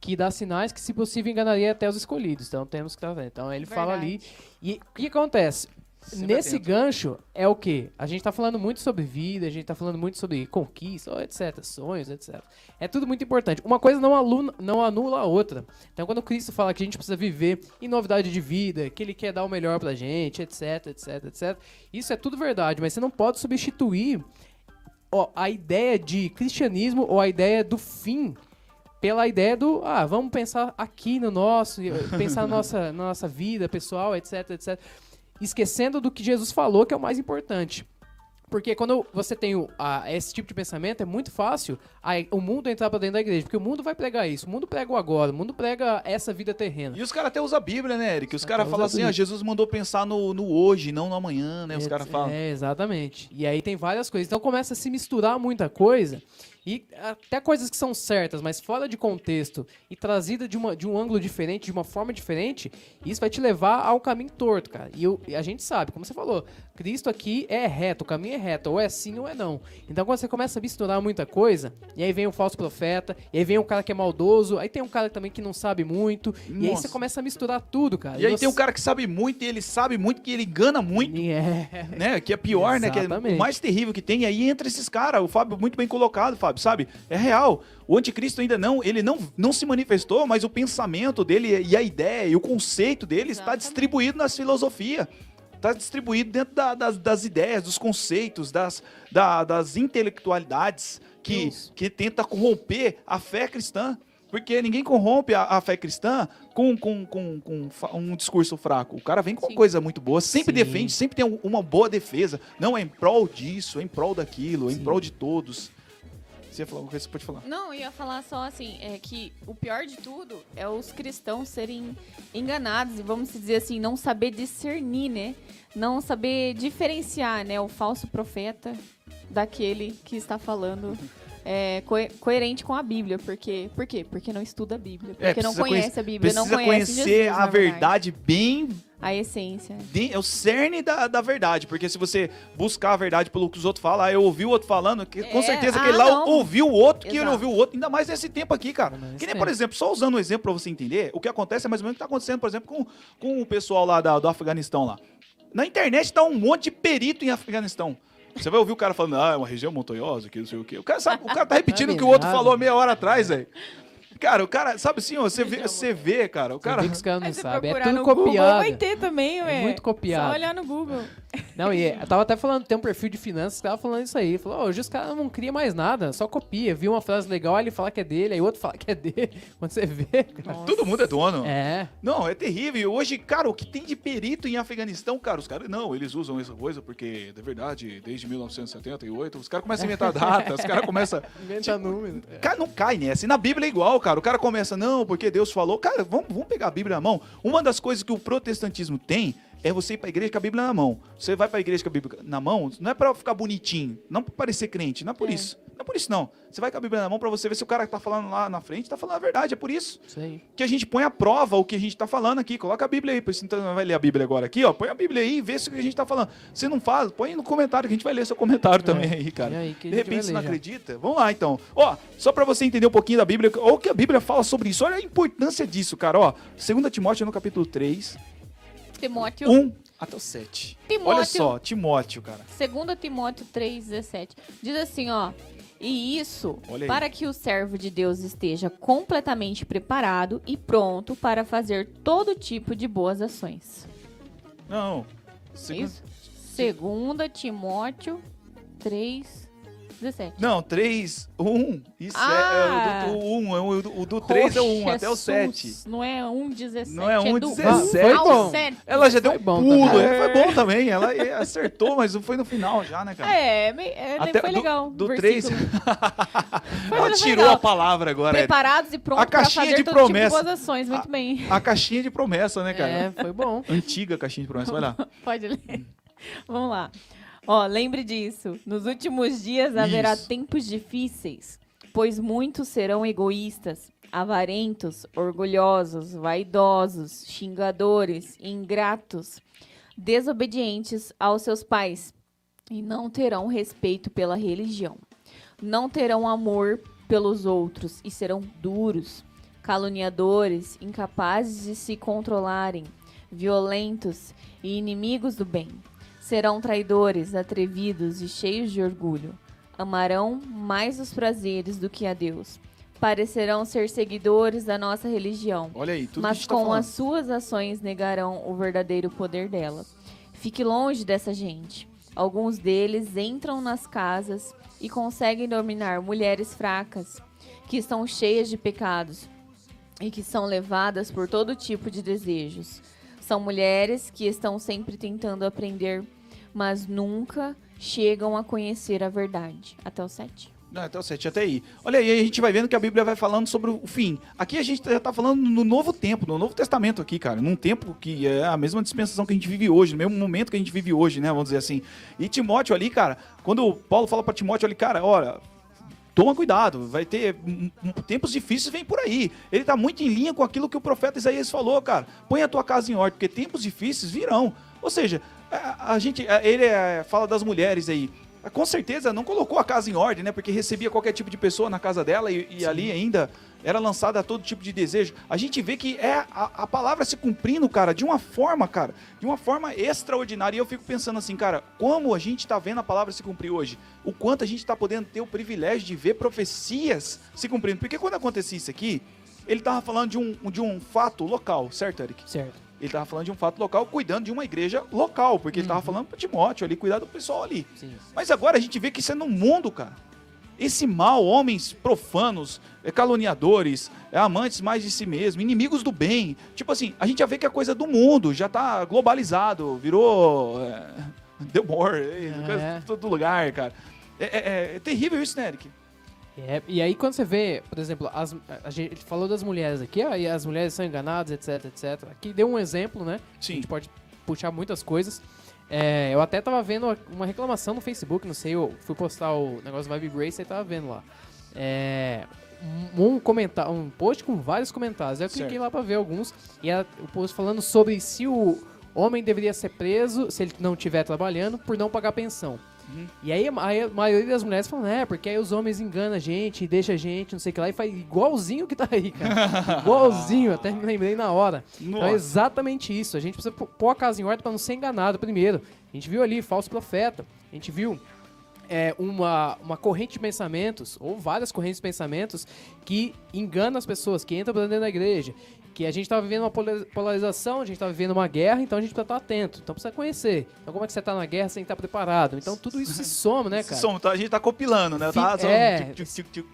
Que dá sinais que, se possível, enganaria até os escolhidos. Então temos que estar vendo. Então ele fala ali. E o que acontece? Sempre Nesse atento. gancho é o que? A gente tá falando muito sobre vida, a gente tá falando muito sobre conquista, etc, sonhos, etc. É tudo muito importante. Uma coisa não, aluna, não anula a outra. Então quando Cristo fala que a gente precisa viver em novidade de vida, que ele quer dar o melhor pra gente, etc, etc, etc. Isso é tudo verdade, mas você não pode substituir ó, a ideia de cristianismo ou a ideia do fim pela ideia do, ah, vamos pensar aqui no nosso, pensar na nossa, na nossa vida pessoal, etc, etc. Esquecendo do que Jesus falou, que é o mais importante. Porque quando você tem o- a- esse tipo de pensamento, é muito fácil a- o mundo entrar pra dentro da igreja. Porque o mundo vai pregar isso. O mundo prega o agora. O mundo prega essa vida terrena. E os caras até usam a Bíblia, né, Eric? Os Os caras falam assim, ah. Jesus mandou pensar no, no hoje, não no amanhã, né? Os É, caras falam. É, exatamente. E aí tem várias coisas. Então começa a se misturar muita coisa. E até coisas que são certas, mas fora de contexto e trazida de, uma, de um ângulo diferente, de uma forma diferente, isso vai te levar ao caminho torto, cara. E, eu- e a gente sabe, como você falou, Cristo aqui é reto, o caminho é reto, ou é sim ou é não. Então quando você começa a misturar muita coisa, e aí vem o falso profeta, e aí vem um cara que é maldoso, aí tem um cara também que não sabe muito, e aí Nossa. você começa a misturar tudo, cara. E aí você- tem um cara que sabe muito e ele sabe muito que ele engana muito, E é, né? Que é pior, né? Que é Exatamente. o mais terrível que tem. E aí entra esses caras, o Fábio muito bem colocado, Fábio, sabe? É real. O anticristo ainda não, ele não, não se manifestou, mas o pensamento dele e a ideia e o conceito dele está Exatamente. distribuído nas filosofias. Está distribuído dentro da- das, das ideias, dos conceitos, das, da- das intelectualidades que, Isso. que tenta corromper a fé cristã. Porque ninguém corrompe a, a fé cristã com, com, com, com um discurso fraco. O cara vem com Sim. coisa muito boa, sempre Sim. defende, sempre tem um- uma boa defesa. Não é em prol disso, é em prol daquilo, é em Sim. prol de todos. Você ia falar alguma coisa? Você pode falar. Não, eu ia falar só assim, é que o pior de tudo é os cristãos serem enganados e vamos dizer assim, não saber discernir, né? Não saber diferenciar, né, o falso profeta daquele que está falando é, co- coerente com a Bíblia, porque por quê? Porque não estuda a Bíblia, porque não É, precisa conhece conhecer- a Bíblia, não Precisa conhece conhecer Jesus, a verdade bem a essência. de- é o cerne da, da verdade, porque se você buscar a verdade pelo que os outros falam, ah, eu ouvi o outro falando, que, com É, certeza ah, aquele lá não. ouviu o outro, que ele Exato. ouviu o outro, ainda mais nesse tempo aqui, cara. Nesse Que nem, tempo. por exemplo, só usando um exemplo pra você entender, o que acontece é mais ou menos o que tá acontecendo, por exemplo, com, com o pessoal lá da- do Afeganistão lá. Na internet tá um monte de perito em Afeganistão. Você vai ouvir o cara falando, ah, é uma região montanhosa, que não sei o quê. O cara, sabe, o cara tá repetindo o que o outro falou meia hora atrás, velho. Cara, o cara, sabe assim, ó, você vê, você vê, cara, o Cara, cara... vê que os caras não você sabem. É tudo no Google, copiado. vai ter também, É ué. muito copiado. Só olhar no Google. Não, e eu tava até falando, tem um perfil de finanças que tava falando isso aí. Falou, "Ó, hoje os caras não criam mais nada, só copia. Viu uma frase legal, aí ele fala que é dele, aí outro fala que é dele. Quando você vê, cara. Todo mundo é dono. É. Não, é terrível. E Hoje, cara, o que tem de perito em Afeganistão, cara, os caras, não, eles usam essa coisa porque, de verdade, desde 1978, os caras começam a inventar data, os caras começam... Inventa número. Cara, não cai nessa. E na Bíblia é igual, cara. O cara começa, não, porque Deus falou. Cara, vamos, vamos pegar a Bíblia na mão. Uma das coisas que o protestantismo tem é você ir pra igreja com a Bíblia na mão. Você vai pra igreja com a Bíblia na mão, não é pra ficar bonitinho, não pra parecer crente, não é por É. isso. Não é por isso, não. Você vai com a Bíblia na mão pra você ver se o cara que tá falando lá na frente tá falando a verdade, é por isso Isso aí. que a gente põe à prova o que a gente tá falando aqui. Coloca a Bíblia aí, pois você não vai ler a Bíblia agora aqui, ó. Põe a Bíblia aí e vê se o que a gente tá falando. Se não faz, põe no comentário que a gente vai ler seu comentário também aí, cara. E aí, De repente você não já. acredita? Vamos lá então. Ó, só pra você entender um pouquinho da Bíblia, ou o que a Bíblia fala sobre isso. Olha a importância disso, cara. Ó, 2 Timóteo no capítulo 3, Timóteo, 1 até o 7. Timóteo. Olha só, Timóteo, cara. 2 Timóteo 3,17. Diz assim, ó. E isso para que o servo de Deus esteja completamente preparado e pronto para fazer todo tipo de boas ações. Não. É Segundo- isso? 2 Timóteo 3, 17. Não, 3, 1 e 7. Ah! É, o do 1, é o, o do 3 é o 1 até o 7. Jesus, Não é 1, 17. Não é um, do 17. um ao Foi bom. Ela já deu um bom pulo. também. É, foi bom também. Ela é, acertou, mas não foi no final já, né, cara? É, me- é, Até foi do- legal. do o 3. versículo. Ela tirou legal. a palavra agora. Preparados e prontos A caixinha pra fazer de todo promessa. tipo de boas ações. Muito bem. A caixinha de promessa, né, cara? É, foi bom. Antiga caixinha de promessa. Vai lá. Pode ler. Vamos lá. Ó, lembre disso. Nos últimos dias haverá Isso. tempos difíceis, pois muitos serão egoístas, avarentos, orgulhosos, vaidosos, xingadores, ingratos, desobedientes aos seus pais e não terão respeito pela religião. Não terão amor pelos outros e serão duros, caluniadores, incapazes de se controlarem, violentos e inimigos do bem. Serão traidores, atrevidos e cheios de orgulho. Amarão mais os prazeres do que a Deus. Parecerão ser seguidores da nossa religião, Olha aí, tudo mas tá com falando. as suas ações negarão o verdadeiro poder dela. Fique longe dessa gente. Alguns deles entram nas casas e conseguem dominar mulheres fracas, que estão cheias de pecados e que são levadas por todo tipo de desejos. São mulheres que estão sempre tentando aprender, mas nunca chegam a conhecer a verdade. Até o 7. Não, até o 7, até aí. Olha aí, a gente vai vendo que a Bíblia vai falando sobre o fim. Aqui a gente já tá falando no Novo Tempo, no Novo Testamento aqui, cara. Num tempo que é a mesma dispensação que a gente vive hoje, no mesmo momento que a gente vive hoje, né? Vamos dizer assim. E Timóteo ali, cara, quando Paulo fala pra Timóteo ali, cara, olha, toma cuidado, vai ter hum, hum, tempos difíceis vem por aí. Ele tá muito em linha com aquilo que o profeta Isaías falou, cara. Põe a tua casa em ordem, porque tempos difíceis virão. Ou seja, a, a gente, a- ele é, fala das mulheres aí. Com certeza não colocou a casa em ordem, né? Porque recebia qualquer tipo de pessoa na casa dela e, e ali ainda era lançada a todo tipo de desejo. A gente vê que é a, a palavra se cumprindo, cara, de uma forma, cara, de uma forma extraordinária. E eu fico pensando assim, cara, como a gente tá vendo a palavra se cumprir hoje? O quanto a gente tá podendo ter o privilégio de ver profecias se cumprindo. Porque quando acontecia isso aqui, ele tava falando de um, de um fato local, certo, Eric? Certo. Ele tava falando de um fato local, cuidando de uma igreja local, porque ele tava falando para Timóteo ali, cuidar do pessoal ali. Sim. Mas agora a gente vê que isso é no mundo, cara. Esse mal, homens profanos, é, caluniadores, é, amantes mais de si mesmo, inimigos do bem. Tipo assim, a gente já vê que é coisa do mundo, já tá globalizado, virou. É, deu more, é, todo lugar, cara. É, é- é- é terrível isso, né, Eric? É, e aí quando você vê, por exemplo, as, a gente falou das mulheres aqui, e as mulheres são enganadas, etc, etc. Aqui deu um exemplo, né? A Sim. gente pode puxar muitas coisas. É, eu até tava vendo uma reclamação no Facebook, não sei, eu fui postar o negócio do Vibe Grace e tava vendo lá. É, um, comentário, um post com vários comentários. Eu cliquei Certo. lá pra ver alguns. E era o post falando sobre se o homem deveria ser preso se ele não estiver trabalhando por não pagar pensão. Uhum. E aí a ma- a maioria das mulheres falam, é, porque aí os homens enganam a gente, deixa a gente, não sei o que lá, e faz igualzinho que tá aí, cara. igualzinho, até me lembrei na hora. Então é exatamente isso. A gente precisa pô- pôr a casa em ordem para não ser enganado primeiro. A gente viu ali falso profeta. A gente viu é, uma, uma corrente de pensamentos, ou várias correntes de pensamentos, que enganam as pessoas, que entram pra dentro da igreja. Que a gente tá vivendo uma pola- polarização, a gente tá vivendo uma guerra, então a gente precisa estar atento. Então precisa conhecer. Então como é que você tá na guerra sem estar preparado? Então tudo isso se soma, né, cara? Som, tá- a gente tá compilando, né? Tá, é.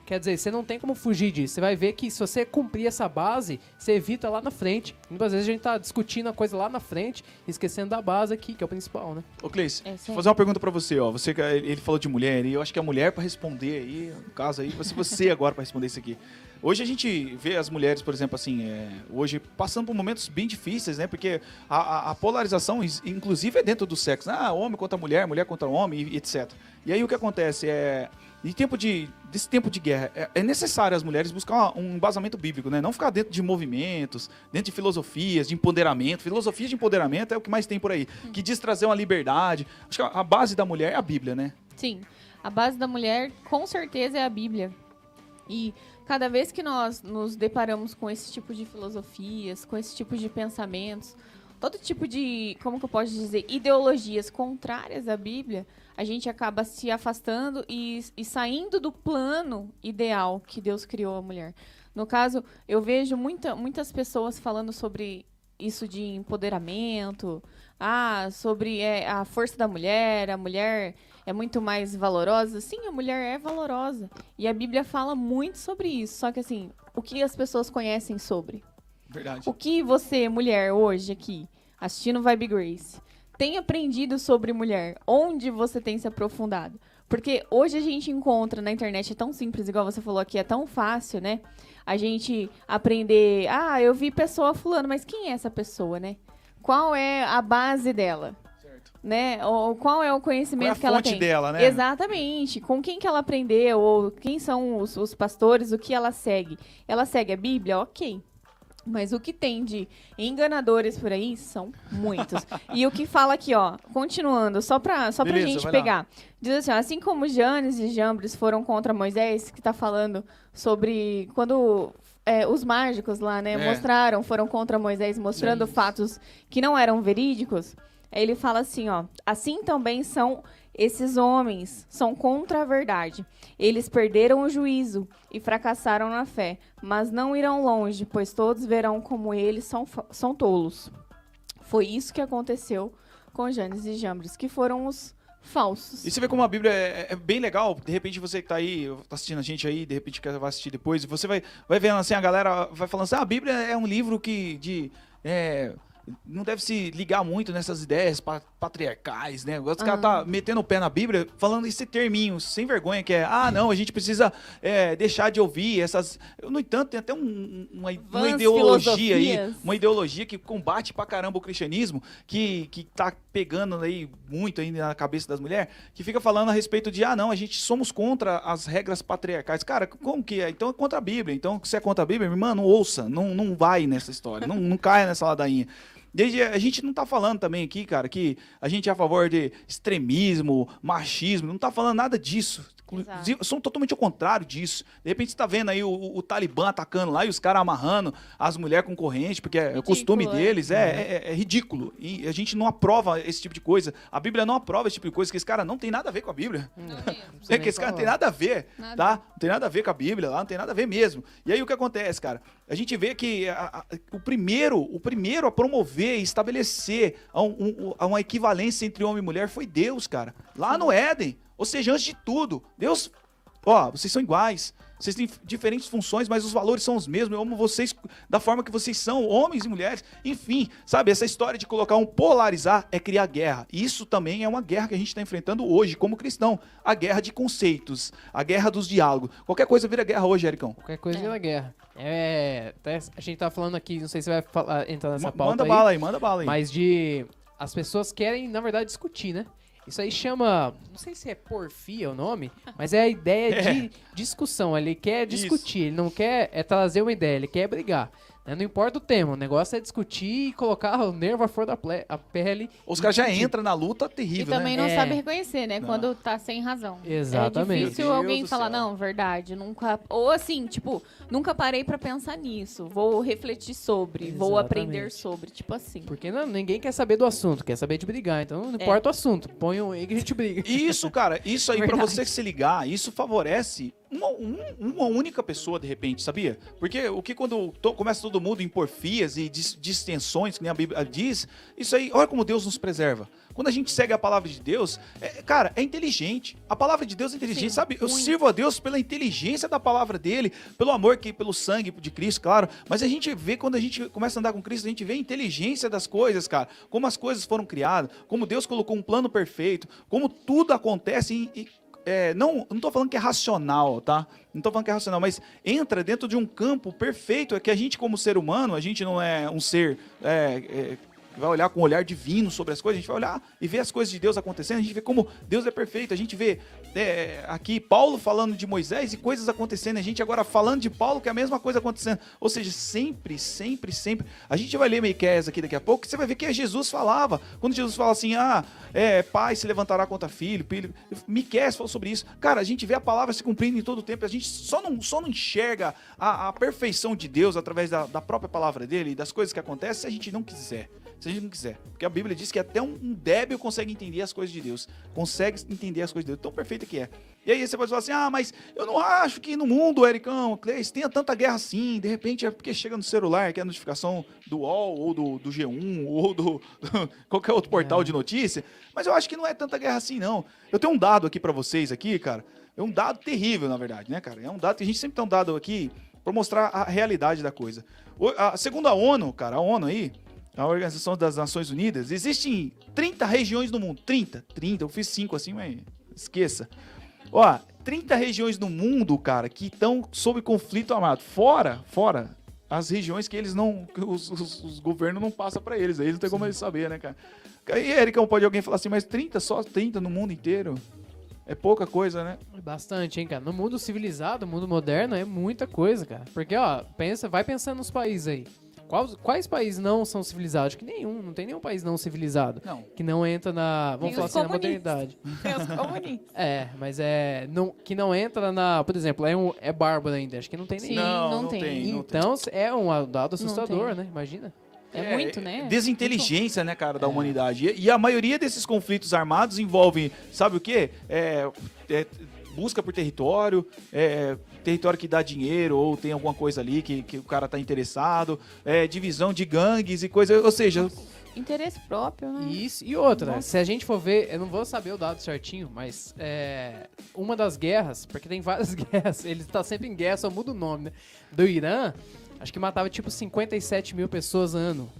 Quer dizer, você não tem como fugir disso. Você vai ver que se você cumprir essa base, você evita lá na frente. Muitas vezes a gente tá discutindo a coisa lá na frente, esquecendo da base aqui, que é o principal, né? Ô, Cleice, É, vou fazer uma pergunta pra você, ó. Você, ele falou de mulher, e eu acho que a mulher pra responder aí, no caso aí, vai ser você agora pra responder isso aqui. Hoje a gente vê as mulheres, por exemplo, assim, é, hoje passando por momentos bem difíceis, né? Porque a, a- a polarização, inclusive, é dentro do sexo. né? Ah, homem contra mulher, mulher contra homem, etc. E aí o que acontece é. Em tempo de, desse tempo de guerra, é, é necessário as mulheres buscar um embasamento bíblico, né? Não ficar dentro de movimentos, dentro de filosofias, de empoderamento. Filosofia de empoderamento é o que mais tem por aí. Que diz trazer uma liberdade. Acho que a a base da mulher é a Bíblia, né? Sim, a base da mulher com certeza é a Bíblia. E cada vez que nós nos deparamos com esse tipo de filosofias, com esse tipo de pensamentos, todo tipo de, como que eu posso dizer, ideologias contrárias à Bíblia, a gente acaba se afastando e, e saindo do plano ideal que Deus criou a mulher. No caso, eu vejo muita, muitas pessoas falando sobre isso de empoderamento, ah, sobre é, a força da mulher, a mulher é muito mais valorosa. Sim, a mulher é valorosa. E a Bíblia fala muito sobre isso. Só que assim, o que as pessoas conhecem sobre? Verdade. O que você, mulher, hoje aqui, assistindo Vibe Grace, tem aprendido sobre mulher? Onde você tem se aprofundado? Porque hoje a gente encontra na internet, é tão simples, igual você falou aqui, é tão fácil, né? A gente aprender, ah, eu vi pessoa fulano, mas quem é essa pessoa, né? Qual é a base dela? Né? Ou qual é o é conhecimento a que ela tem? dela, né? Exatamente. Com quem que ela aprendeu, ou quem são os, os pastores, o que ela segue. Ela segue a Bíblia? Ok. Mas o que tem de enganadores por aí são muitos. e o que fala aqui, ó, continuando, só pra, só pra Beleza, gente vai lá. pegar. Diz assim, ó, assim como Janes e Jambres foram contra Moisés, que tá falando sobre quando é, os mágicos lá, né, É. mostraram, foram contra Moisés, mostrando Sim. fatos que não eram verídicos. Ele fala assim, ó, assim também são esses homens, são contra a verdade. Eles perderam o juízo e fracassaram na fé, mas não irão longe, pois todos verão como eles são, são tolos. Foi isso que aconteceu com Janes e Jambres, que foram os falsos. E você vê como a Bíblia é, é bem legal. De repente você que tá aí, tá assistindo a gente aí, de repente quer vai assistir depois, e você vai, vai vendo assim, a galera vai falando assim, ah, a Bíblia é um livro que de. é, não deve se ligar muito nessas ideias pa- patriarcais, né? Os caras tá metendo o pé na Bíblia, falando esse terminho sem vergonha, que é, ah, não, a gente precisa é, deixar de ouvir essas. No entanto, tem até um- uma, uma ideologia aí, uma ideologia que combate pra caramba o cristianismo, que, que tá pegando aí muito ainda na cabeça das mulheres, que fica falando a respeito de, ah, não, a gente somos contra as regras patriarcais. Cara, como que é? Então é contra a Bíblia. Então, se é contra a Bíblia, irmã, não ouça, não, não vai nessa história, não, não caia nessa ladainha. Desde, a gente não tá falando também aqui, cara, que a gente é a favor de extremismo, machismo, não tá falando nada disso. Inclusive, são totalmente ao contrário disso. De repente você tá vendo aí o, o- o Talibã atacando lá e os caras amarrando as mulheres com corrente, porque é o Ridículo, costume é. deles, é, é- é ridículo. E a gente não aprova esse tipo de coisa. A Bíblia não aprova esse tipo de coisa, que esse cara não tem nada a ver com a Bíblia. É que esse cara não tem nada a ver, Nada. tá? Não tem nada a ver com a Bíblia lá, não tem nada a ver mesmo. E aí o que acontece, cara? A gente vê que a- a- o primeiro, o primeiro a promover e estabelecer a, um- um- uma equivalência entre homem e mulher foi Deus, cara. Lá no Éden. Ou seja, antes de tudo, Deus, ó, vocês são iguais. Vocês têm diferentes funções, mas os valores são os mesmos. Eu amo vocês da forma que vocês são, homens e mulheres. Enfim, sabe, essa história de colocar um polarizar é criar guerra. Isso também é uma guerra que a gente está enfrentando hoje, como cristão. A guerra de conceitos, a guerra dos diálogos. Qualquer coisa vira guerra hoje, Ericão. Qualquer coisa É. vira guerra. É, a gente tá falando aqui, não sei se você vai falar- entrar nessa pauta Manda aí, bala aí, manda bala aí. mas de as pessoas querem, na verdade, discutir, né? Isso aí chama, não sei se é porfia o nome, mas é a ideia É. de discussão. Ele quer Isso. discutir, ele não quer é trazer uma ideia, ele quer brigar. Né? Não importa o tema, o negócio é discutir e colocar o nervo à flor da ple- a pele. Os caras já entram na luta E terrível, também né? não É. sabe reconhecer, né? Não. Quando tá sem razão. Exatamente. É difícil alguém falar, céu. não, verdade, nunca. Ou assim, tipo, nunca parei pra pensar nisso. Vou refletir sobre, vou Exatamente. aprender sobre. Tipo assim. Porque não- ninguém quer saber do assunto, quer saber de brigar. Então não importa o assunto, põe um aí que a gente briga. Isso, cara, isso aí pra Verdade. você se ligar, isso favorece uma, um- uma única pessoa, de repente, sabia? Porque o que quando to- começa todo mundo em porfias e dis- distensões, que nem a Bíblia diz, isso aí, olha como Deus nos preserva. Quando a gente segue a palavra de Deus, é- cara, é inteligente. A palavra de Deus é inteligente, Sim, sabe? Eu muito. sirvo a Deus pela inteligência da palavra dele, pelo amor que pelo sangue de Cristo, claro. Mas a gente vê quando a gente começa a andar com Cristo, a gente vê a inteligência das coisas, cara. Como as coisas foram criadas, como Deus colocou um plano perfeito, como tudo acontece em- e, é, não, tô falando que é racional, tá? Não tô falando que é racional, mas entra dentro de um campo perfeito. É que a gente, como ser humano, a gente não é um ser é, é, vai olhar com um olhar divino sobre as coisas. A gente vai olhar e ver as coisas de Deus acontecendo. A gente vê como Deus é perfeito. A gente vê é, aqui Paulo falando de Moisés e coisas acontecendo. A gente agora falando de Paulo, que é a mesma coisa acontecendo. Ou seja, sempre, sempre, sempre. A gente vai ler Miqueias aqui daqui a pouco, você vai ver que Jesus falava. Quando Jesus fala assim, ah, é, pai se levantará contra filho, filho. Miqueias falou sobre isso. Cara, a gente vê a palavra se cumprindo em todo o tempo. A gente só não, só não enxerga a, a perfeição de Deus através da, da própria palavra dele e das coisas que acontecem se a gente não quiser. Se a gente não quiser. Porque a Bíblia diz que até um, débil consegue entender as coisas de Deus. Consegue entender as coisas de Deus. Tão perfeita que é. E aí você pode falar assim: ah, mas eu não acho que no mundo, Ericão, Cleis, tenha tanta guerra assim. De repente é porque chega no celular, que é a notificação do UOL, ou do, do G1, ou do, do qualquer outro portal É. de notícia. Mas eu acho que não é tanta guerra assim, não. Eu tenho um dado aqui pra vocês aqui, cara. É um dado terrível, na verdade, né, cara? É um dado que a gente sempre tem um dado aqui pra mostrar a realidade da coisa. O- a- segundo a ONU, cara, a ONU aí, a Organização das Nações Unidas, existem 30 regiões no mundo. 30, 30, eu fiz 5 assim, mas esqueça. Ó, 30 regiões no mundo, cara, que estão sob conflito armado. Fora, fora as regiões que eles não. que os, os- os governos não passam pra eles. Aí eles não tem como eles saber, né, cara? E, Ericão, pode alguém falar assim, mas 30 só? 30 no mundo inteiro? É pouca coisa, né? Bastante, hein, cara. No mundo civilizado, no mundo moderno, é muita coisa, cara. Porque, ó, pensa, vai pensando nos países aí. Quais, quais países não são civilizados? Acho que nenhum. Não tem nenhum país não civilizado. Não. Que não entra na. Vamos Tem falar assim, na modernidade. Tem os comunistas. É, mas é. Não, que não entra na. Por exemplo, é, um, é bárbaro ainda. Acho que não tem nem. Sim, não, não não tem. tem. Então, é um dado assustador, né? Imagina. É, muito, né? Desinteligência, né, cara, da É. humanidade. E, e a maioria desses conflitos armados envolvem, sabe o quê? É, é busca por território, é, território que dá dinheiro ou tem alguma coisa ali que, que o cara tá interessado, é, divisão de gangues e coisa. Ou seja, Interesse próprio, né? Isso, e outra, Nossa. se a gente for ver, eu não vou saber o dado certinho, mas é, uma das guerras, porque tem várias guerras, ele tá sempre em guerra, só muda o nome, né? Do Irã, acho que matava tipo 57 mil pessoas ano.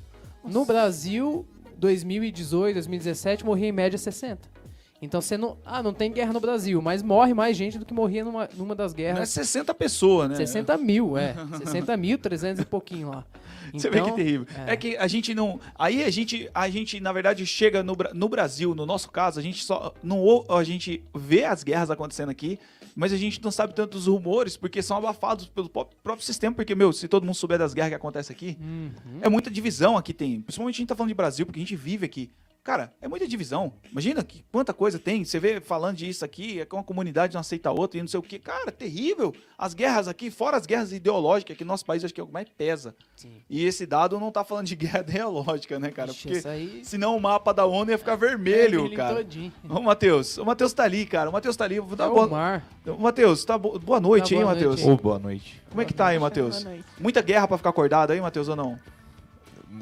No Brasil, 2018, 2017, morria em média 60. Então você não. Ah, não tem guerra no Brasil, mas morre mais gente do que morria numa, numa das não é guerras. 60 pessoas, né? 60 mil, é. 60 mil, 300 e pouquinho lá. Você vê que Então, terrível. É. que a gente não. Aí a gente, a gente na verdade, chega no, no Brasil, no nosso caso, a gente só. Não, a gente vê as guerras acontecendo aqui, mas a gente não sabe tanto dos rumores, porque são abafados pelo pró- próprio sistema. Porque, meu, se todo mundo souber das guerras que acontecem aqui, Uhum. é muita divisão aqui tem. Principalmente a gente tá falando de Brasil, porque a gente vive aqui. Cara, é muita divisão. Imagina que, quanta coisa tem. Você vê falando disso aqui, é que uma comunidade não aceita a outra e não sei o quê. Cara, terrível. As guerras aqui, fora as guerras ideológicas, que no nosso país acho que é o que mais pesa. Sim. E esse dado não tá falando de guerra ideológica, né, cara? Ixi, Porque aí- senão o mapa da ONU ia ficar vermelho, Vermelho cara. todinho. Ô, Matheus. O Matheus tá ali, cara. O Matheus tá ali. Vou dar É o boa... mar. Ô, Matheus, tá bo- boa noite, Tá, hein, Matheus? Ô, boa noite. Como é que tá aí, Matheus? Boa noite. Muita guerra pra ficar acordado aí, Matheus, ou não?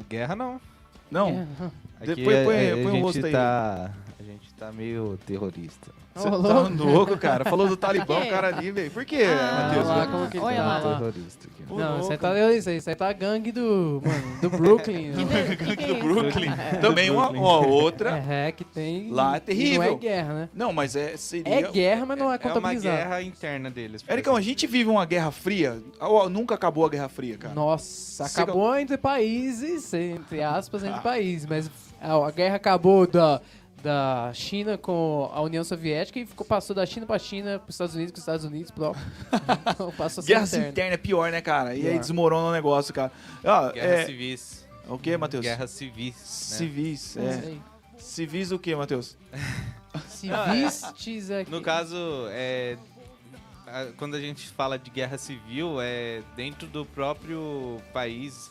Guerra não. Não? É. Aqui Depois põe- a, põe o gente rosto aí. tá, A gente tá meio terrorista. Você tá louco. cara. Falou do Talibã, É. o cara ali, velho. Por quê, Ah, Matheus? lá, como que ele olha tá lá. lá? terrorista aqui. Ô, Não, louco. isso aí tá, isso aí, isso aí tá a gangue do, mano, do Brooklyn. Que é do? Brooklyn. Também uma ó, outra. É, que tem. Lá é terrível. Não é guerra, né? Não, mas é seria. É guerra, mas não é É uma contabilizado. guerra interna deles. Ericão, a gente vive uma guerra fria. Nunca acabou a Guerra Fria, cara. Nossa, Você- acabou entre países, entre aspas, entre países, mas a, a guerra acabou da, da China com a União Soviética e ficou, passou da China pra China, pros Estados Unidos, pros Estados Unidos, pro... Então, passou Guerra interna. interna é pior, né, cara? E aí desmorona o negócio, cara. Ó, Guerra é... civis. O que, Matheus? Guerra civis. Né? Civis, É é. Civis o que, Matheus? Civistes aqui. No caso, é, quando a gente fala de guerra civil, é dentro do próprio país,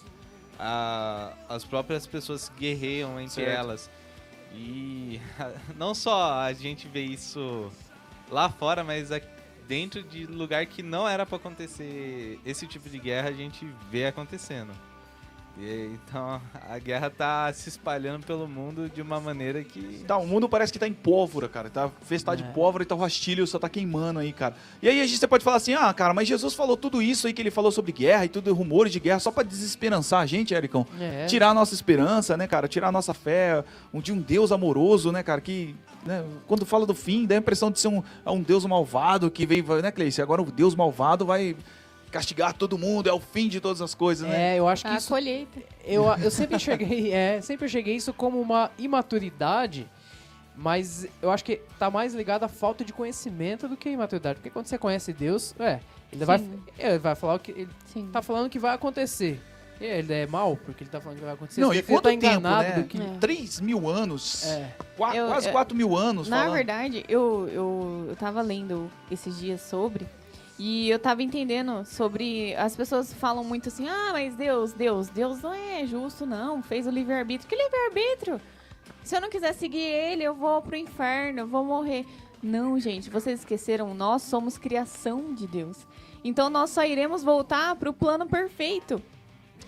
a- as próprias pessoas guerreiam entre Certo. elas. E não só a gente vê isso lá fora, mas dentro de lugar que não era pra acontecer esse tipo de guerra, a gente vê acontecendo. E, então a guerra tá se espalhando pelo mundo de uma maneira que Tá, o mundo parece que tá em pólvora, cara. Tá festado É. de pólvora e tá o rastilho só tá queimando aí, cara. E aí a gente pode falar assim: "Ah, cara, mas Jesus falou tudo isso aí que ele falou sobre guerra e tudo rumores de guerra só pra desesperançar a gente, Ericão. É. Tirar a nossa esperança, né, cara? Tirar a nossa fé, um de um Deus amoroso, né, cara, que né, quando fala do fim, dá a impressão de ser um, um Deus malvado que veio, né, Cleice? Agora o Deus malvado vai castigar todo mundo, é o fim de todas as coisas, né? É, eu acho que A isso colheita. Eu, eu sempre enxerguei, é, sempre enxerguei isso como uma imaturidade, mas eu acho que tá mais ligado à falta de conhecimento do que a imaturidade. Porque quando você conhece Deus, é, ele vai, Sim. ele vai falar o que ele Sim. tá falando que vai acontecer. E ele é mal porque ele tá falando que vai acontecer. Não, e quanto tá tempo, enganado né? que É. 3 mil anos, é. Eu- quase eu- 4 mil anos Na falando. verdade, eu, eu, eu tava lendo esses dias sobre, E eu tava entendendo sobre. As pessoas falam muito assim: ah, mas Deus, Deus, Deus não é justo, não. Fez o livre-arbítrio. Que livre-arbítrio? Se eu não quiser seguir ele, eu vou pro inferno, eu vou morrer. Não, gente, vocês esqueceram, nós somos criação de Deus. Então nós só iremos voltar pro plano perfeito.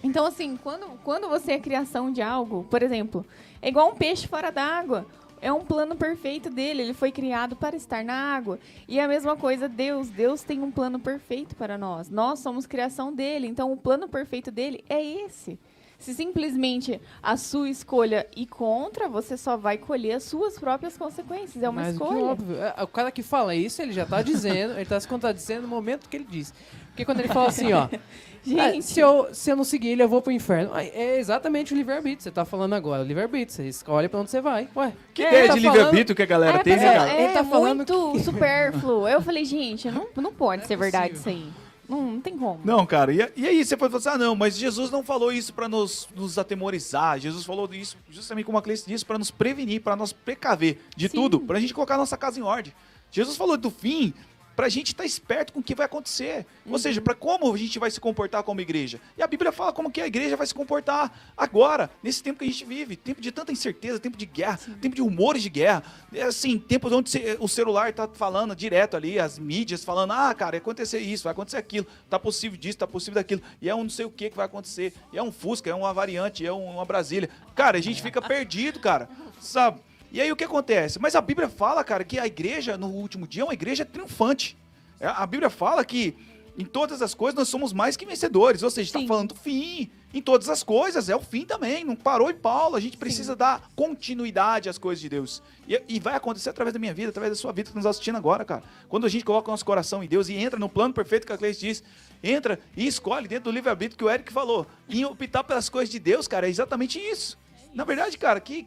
Então, assim, quando, quando você é criação de algo, por exemplo, é igual um peixe fora d'água. É um plano perfeito dele, ele foi criado para estar na água. E a mesma coisa, Deus. Deus tem um plano perfeito para nós. Nós somos criação dele, então o plano perfeito dele é esse. Se simplesmente a sua escolha ir contra, você só vai colher as suas próprias consequências. É uma Mas escolha. óbvio, é, o cara que fala isso, ele já tá dizendo, ele tá se contradizendo no momento que ele diz. Porque quando ele fala assim, ó, "Ah, Gente, se, eu, se eu não seguir ele, eu vou pro inferno. É exatamente o livre-arbítrio. Você tá falando agora, o livre-arbítrio. Você escolhe pra onde você vai. Ué, Que É, ideia tá de livre-arbítrio que a galera é, tem, né, cara? é, Ele tá falando muito supérfluo. Eu falei, gente, não, não pode Não é ser verdade isso aí. Não, não tem como. Não, cara, e, e aí você pode falar assim, ah, não, mas Jesus não falou isso pra nos, nos atemorizar, Jesus falou isso justamente como a Cleice disse, pra nos prevenir, pra nos precaver de Sim. tudo, pra gente colocar a nossa casa em ordem. Jesus falou do fim pra gente estar esperto com o que vai acontecer, ou Uhum. seja, pra como a gente vai se comportar como igreja. E a Bíblia fala como que a igreja vai se comportar agora, nesse tempo que a gente vive, tempo de tanta incerteza, tempo de guerra, tempo de rumores de guerra, é assim, tempo onde o celular tá falando direto ali, as mídias falando, ah, cara, vai acontecer isso, vai acontecer aquilo, tá possível disso, tá possível daquilo, e é um não sei o que que vai acontecer, e é um Fusca, é uma variante, é um- uma Brasília. Cara, a gente fica perdido, cara, sabe? E aí o que acontece? Mas a Bíblia fala, cara, que a igreja, no último dia, é uma igreja triunfante. É, A Bíblia fala que em todas as coisas nós somos mais que vencedores, ou seja, está Sim. falando do fim. Em todas as coisas, é o fim também. Não parou em Paulo. A gente precisa dar continuidade às coisas de Deus. E, e vai acontecer através da minha vida, através da sua vida que nos assistindo agora, cara. Quando a gente coloca o nosso coração em Deus e entra no plano perfeito que a Cleice diz, entra e escolhe dentro do livre-arbítrio que o Eric falou. E optar pelas coisas de Deus, cara, é exatamente isso. Na verdade, cara, que,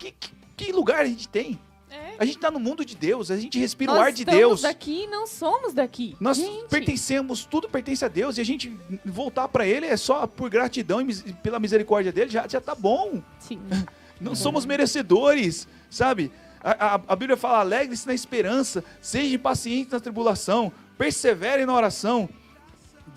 que, que- que lugar a gente tem? É. A gente tá no mundo de Deus, a gente respira Nós o ar de Deus. daqui e não somos daqui. Nós gente, pertencemos, tudo pertence a Deus e a gente voltar pra Ele é só por gratidão e pela misericórdia dele já, já tá bom. Sim. Não somos merecedores, sabe? A, a- a Bíblia fala: alegre-se na esperança, seja paciente na tribulação, persevere na oração.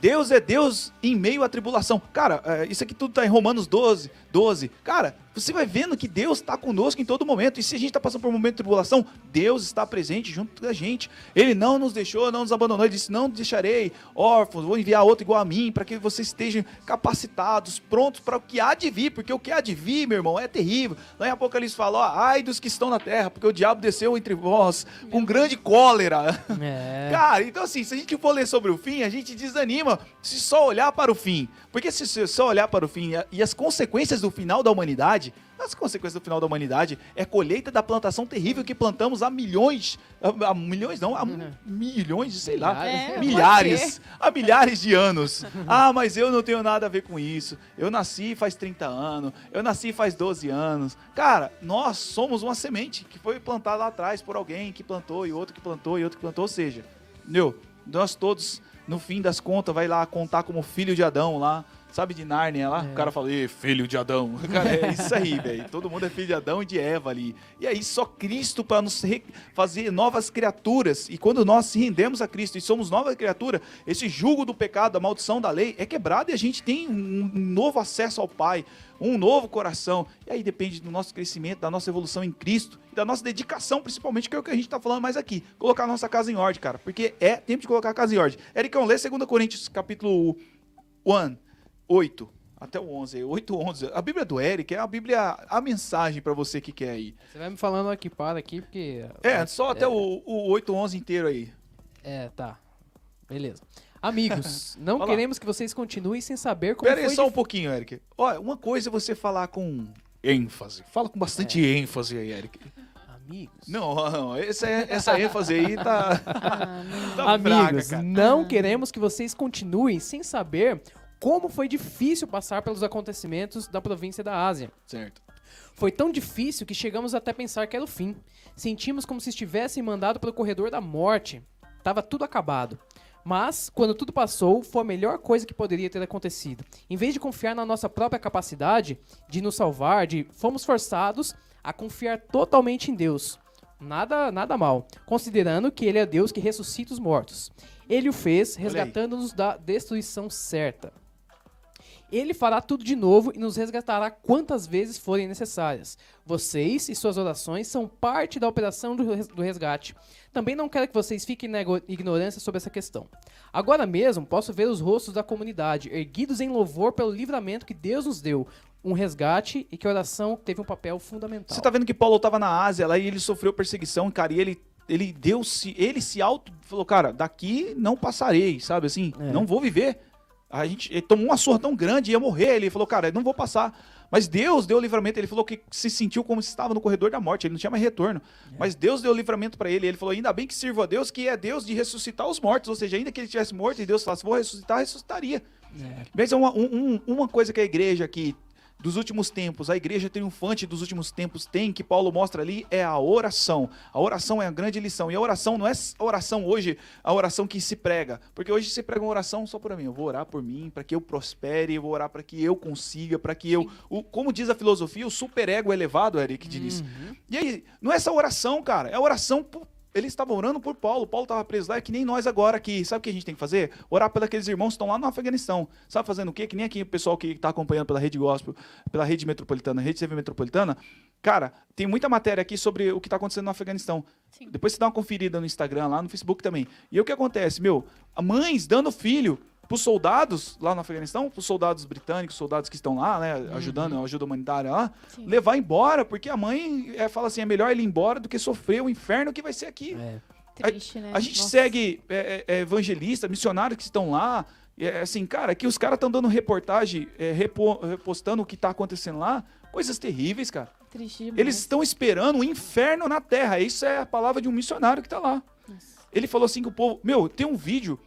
Deus é Deus em meio à tribulação. Cara, é, isso aqui tudo tá em Romanos 12, 12. Cara, você vai vendo que Deus está conosco em todo momento. E se a gente está passando por um momento de tribulação, Deus está presente junto da gente. Ele não nos deixou, não nos abandonou. Ele disse: Não deixarei órfãos, vou enviar outro igual a mim, para que vocês estejam capacitados, prontos para o que há de vir. Porque o que há de vir, meu irmão, é terrível. Lá em Apocalipse fala: ó, ai dos que estão na terra, porque o diabo desceu entre vós com grande cólera. É. Cara, então assim, se a gente for ler sobre o fim, a gente desanima se só olhar para o fim. Porque se você só olhar para o fim e as consequências do final da humanidade, as consequências do final da humanidade é a colheita da plantação terrível que plantamos há milhões, há, milhões não, há Uhum. milhões, sei lá, Milhares. É, milhares, há milhares de anos. Ah, mas eu não tenho nada a ver com isso. Eu nasci faz 30 anos, eu nasci faz 12 anos. Cara, nós somos uma semente que foi plantada lá atrás por alguém que plantou e outro que plantou e outro que plantou, ou seja, meu, nós todos no fim das contas vai lá contar como filho de Adão lá. Sabe de Nárnia lá? É. O cara fala, "Ê, filho de Adão. Cara, é isso aí, velho. Todo mundo é filho de Adão e de Eva ali. E aí só Cristo para nos fazer novas criaturas. E quando nós se rendemos a Cristo e somos nova criatura, esse jugo do pecado, da maldição da lei é quebrado e a gente tem um novo acesso ao Pai, um novo coração. E aí depende do nosso crescimento, da nossa evolução em Cristo e da nossa dedicação, principalmente, que é o que a gente tá falando mais aqui. Colocar a nossa casa em ordem, cara. Porque é tempo de colocar a casa em ordem. Ericão, lê 2 Coríntios capítulo 1, 8. Até o 11, 8, 11. A Bíblia do Eric é a Bíblia, a mensagem pra você que quer aí. Você vai me falando aqui, para aqui, porque... É, só até o, o 8, 11 inteiro aí. É, tá. Beleza. Amigos, não queremos que vocês continuem sem saber como Pera aí foi só um pouquinho, Eric. Olha, uma coisa é você falar com ênfase. Fala com bastante ênfase aí, Eric. Amigos. Não, não, essa, essa ênfase aí tá, tá Amigos, fraca, cara. não queremos que vocês continuem sem saber como foi difícil passar pelos acontecimentos da província da Ásia. Certo. Foi tão difícil que chegamos até pensar que era o fim. Sentimos como se estivessem mandado pelo corredor da morte. Tava tudo acabado. Mas, quando tudo passou, foi a melhor coisa que poderia ter acontecido. Em vez de confiar na nossa própria capacidade de nos salvar, de fomos forçados a confiar totalmente em Deus. Nada, nada mal, considerando que ele é Deus que ressuscita os mortos. Ele o fez, resgatando-nos da destruição certa. Ele fará tudo de novo e nos resgatará quantas vezes forem necessárias. Vocês e suas orações são parte da operação do res- do resgate. Também não quero que vocês fiquem na ignorância sobre essa questão. Agora mesmo posso ver os rostos da comunidade, erguidos em louvor pelo livramento que Deus nos deu. Um resgate e que a oração teve um papel fundamental. Você tá vendo que Paulo tava na Ásia lá e ele sofreu perseguição, cara, e ele ele deu se ele se auto falou, cara, daqui não passarei, sabe assim? É. Não vou viver. A gente ele tomou uma surra tão grande, ia morrer, ele falou, cara, não vou passar. Mas Deus deu o livramento, ele falou que se sentiu como se estava no corredor da morte, ele não tinha mais retorno. Mas Deus deu o livramento pra ele, ele falou, ainda bem que sirvo a Deus, que é Deus de ressuscitar os mortos, ou seja, ainda que ele tivesse morto e Deus falasse, vou ressuscitar, ressuscitaria. Mas é uma, um- um- uma coisa que a igreja aqui dos últimos tempos, a igreja triunfante dos últimos tempos tem, que Paulo mostra ali, é a oração. A oração é a grande lição. E a oração não é a oração hoje, a oração que se prega. Porque hoje se prega uma oração só por mim. Eu vou orar por mim, para que eu prospere, eu vou orar para que eu consiga, para que eu. O, como diz a filosofia, o superego elevado, Eric diz. E aí, não é essa oração, cara. É a oração por eles estavam orando por Paulo. Paulo estava preso lá, é que nem nós agora aqui. Sabe o que a gente tem que fazer? Orar pelos aqueles irmãos que estão lá no Afeganistão. Sabe fazendo o quê? Que nem aqui o pessoal que está acompanhando pela rede gospel, pela rede metropolitana, rede TV metropolitana. Cara, tem muita matéria aqui sobre o que está acontecendo no Afeganistão. Sim. Depois você dá uma conferida no Instagram, lá no Facebook também. E o que acontece? Meu, mães dando filho pros soldados lá no Afeganistão, pros soldados britânicos, soldados que estão lá, né, ajudando, ajuda humanitária lá, Sim. levar embora, porque a mãe é, fala assim, é melhor ele ir embora do que sofrer o inferno que vai ser aqui. É. Triste, né? A gente Nossa. segue é, é, evangelistas, missionários que estão lá. e É, assim, cara, que os caras estão dando reportagem, é, repo- repostando o que tá acontecendo lá. Coisas terríveis, cara. Triste demais. Eles estão esperando o inferno na terra. Isso é a palavra de um missionário que tá lá. Nossa. Ele falou assim que o povo. Meu, tem um vídeo.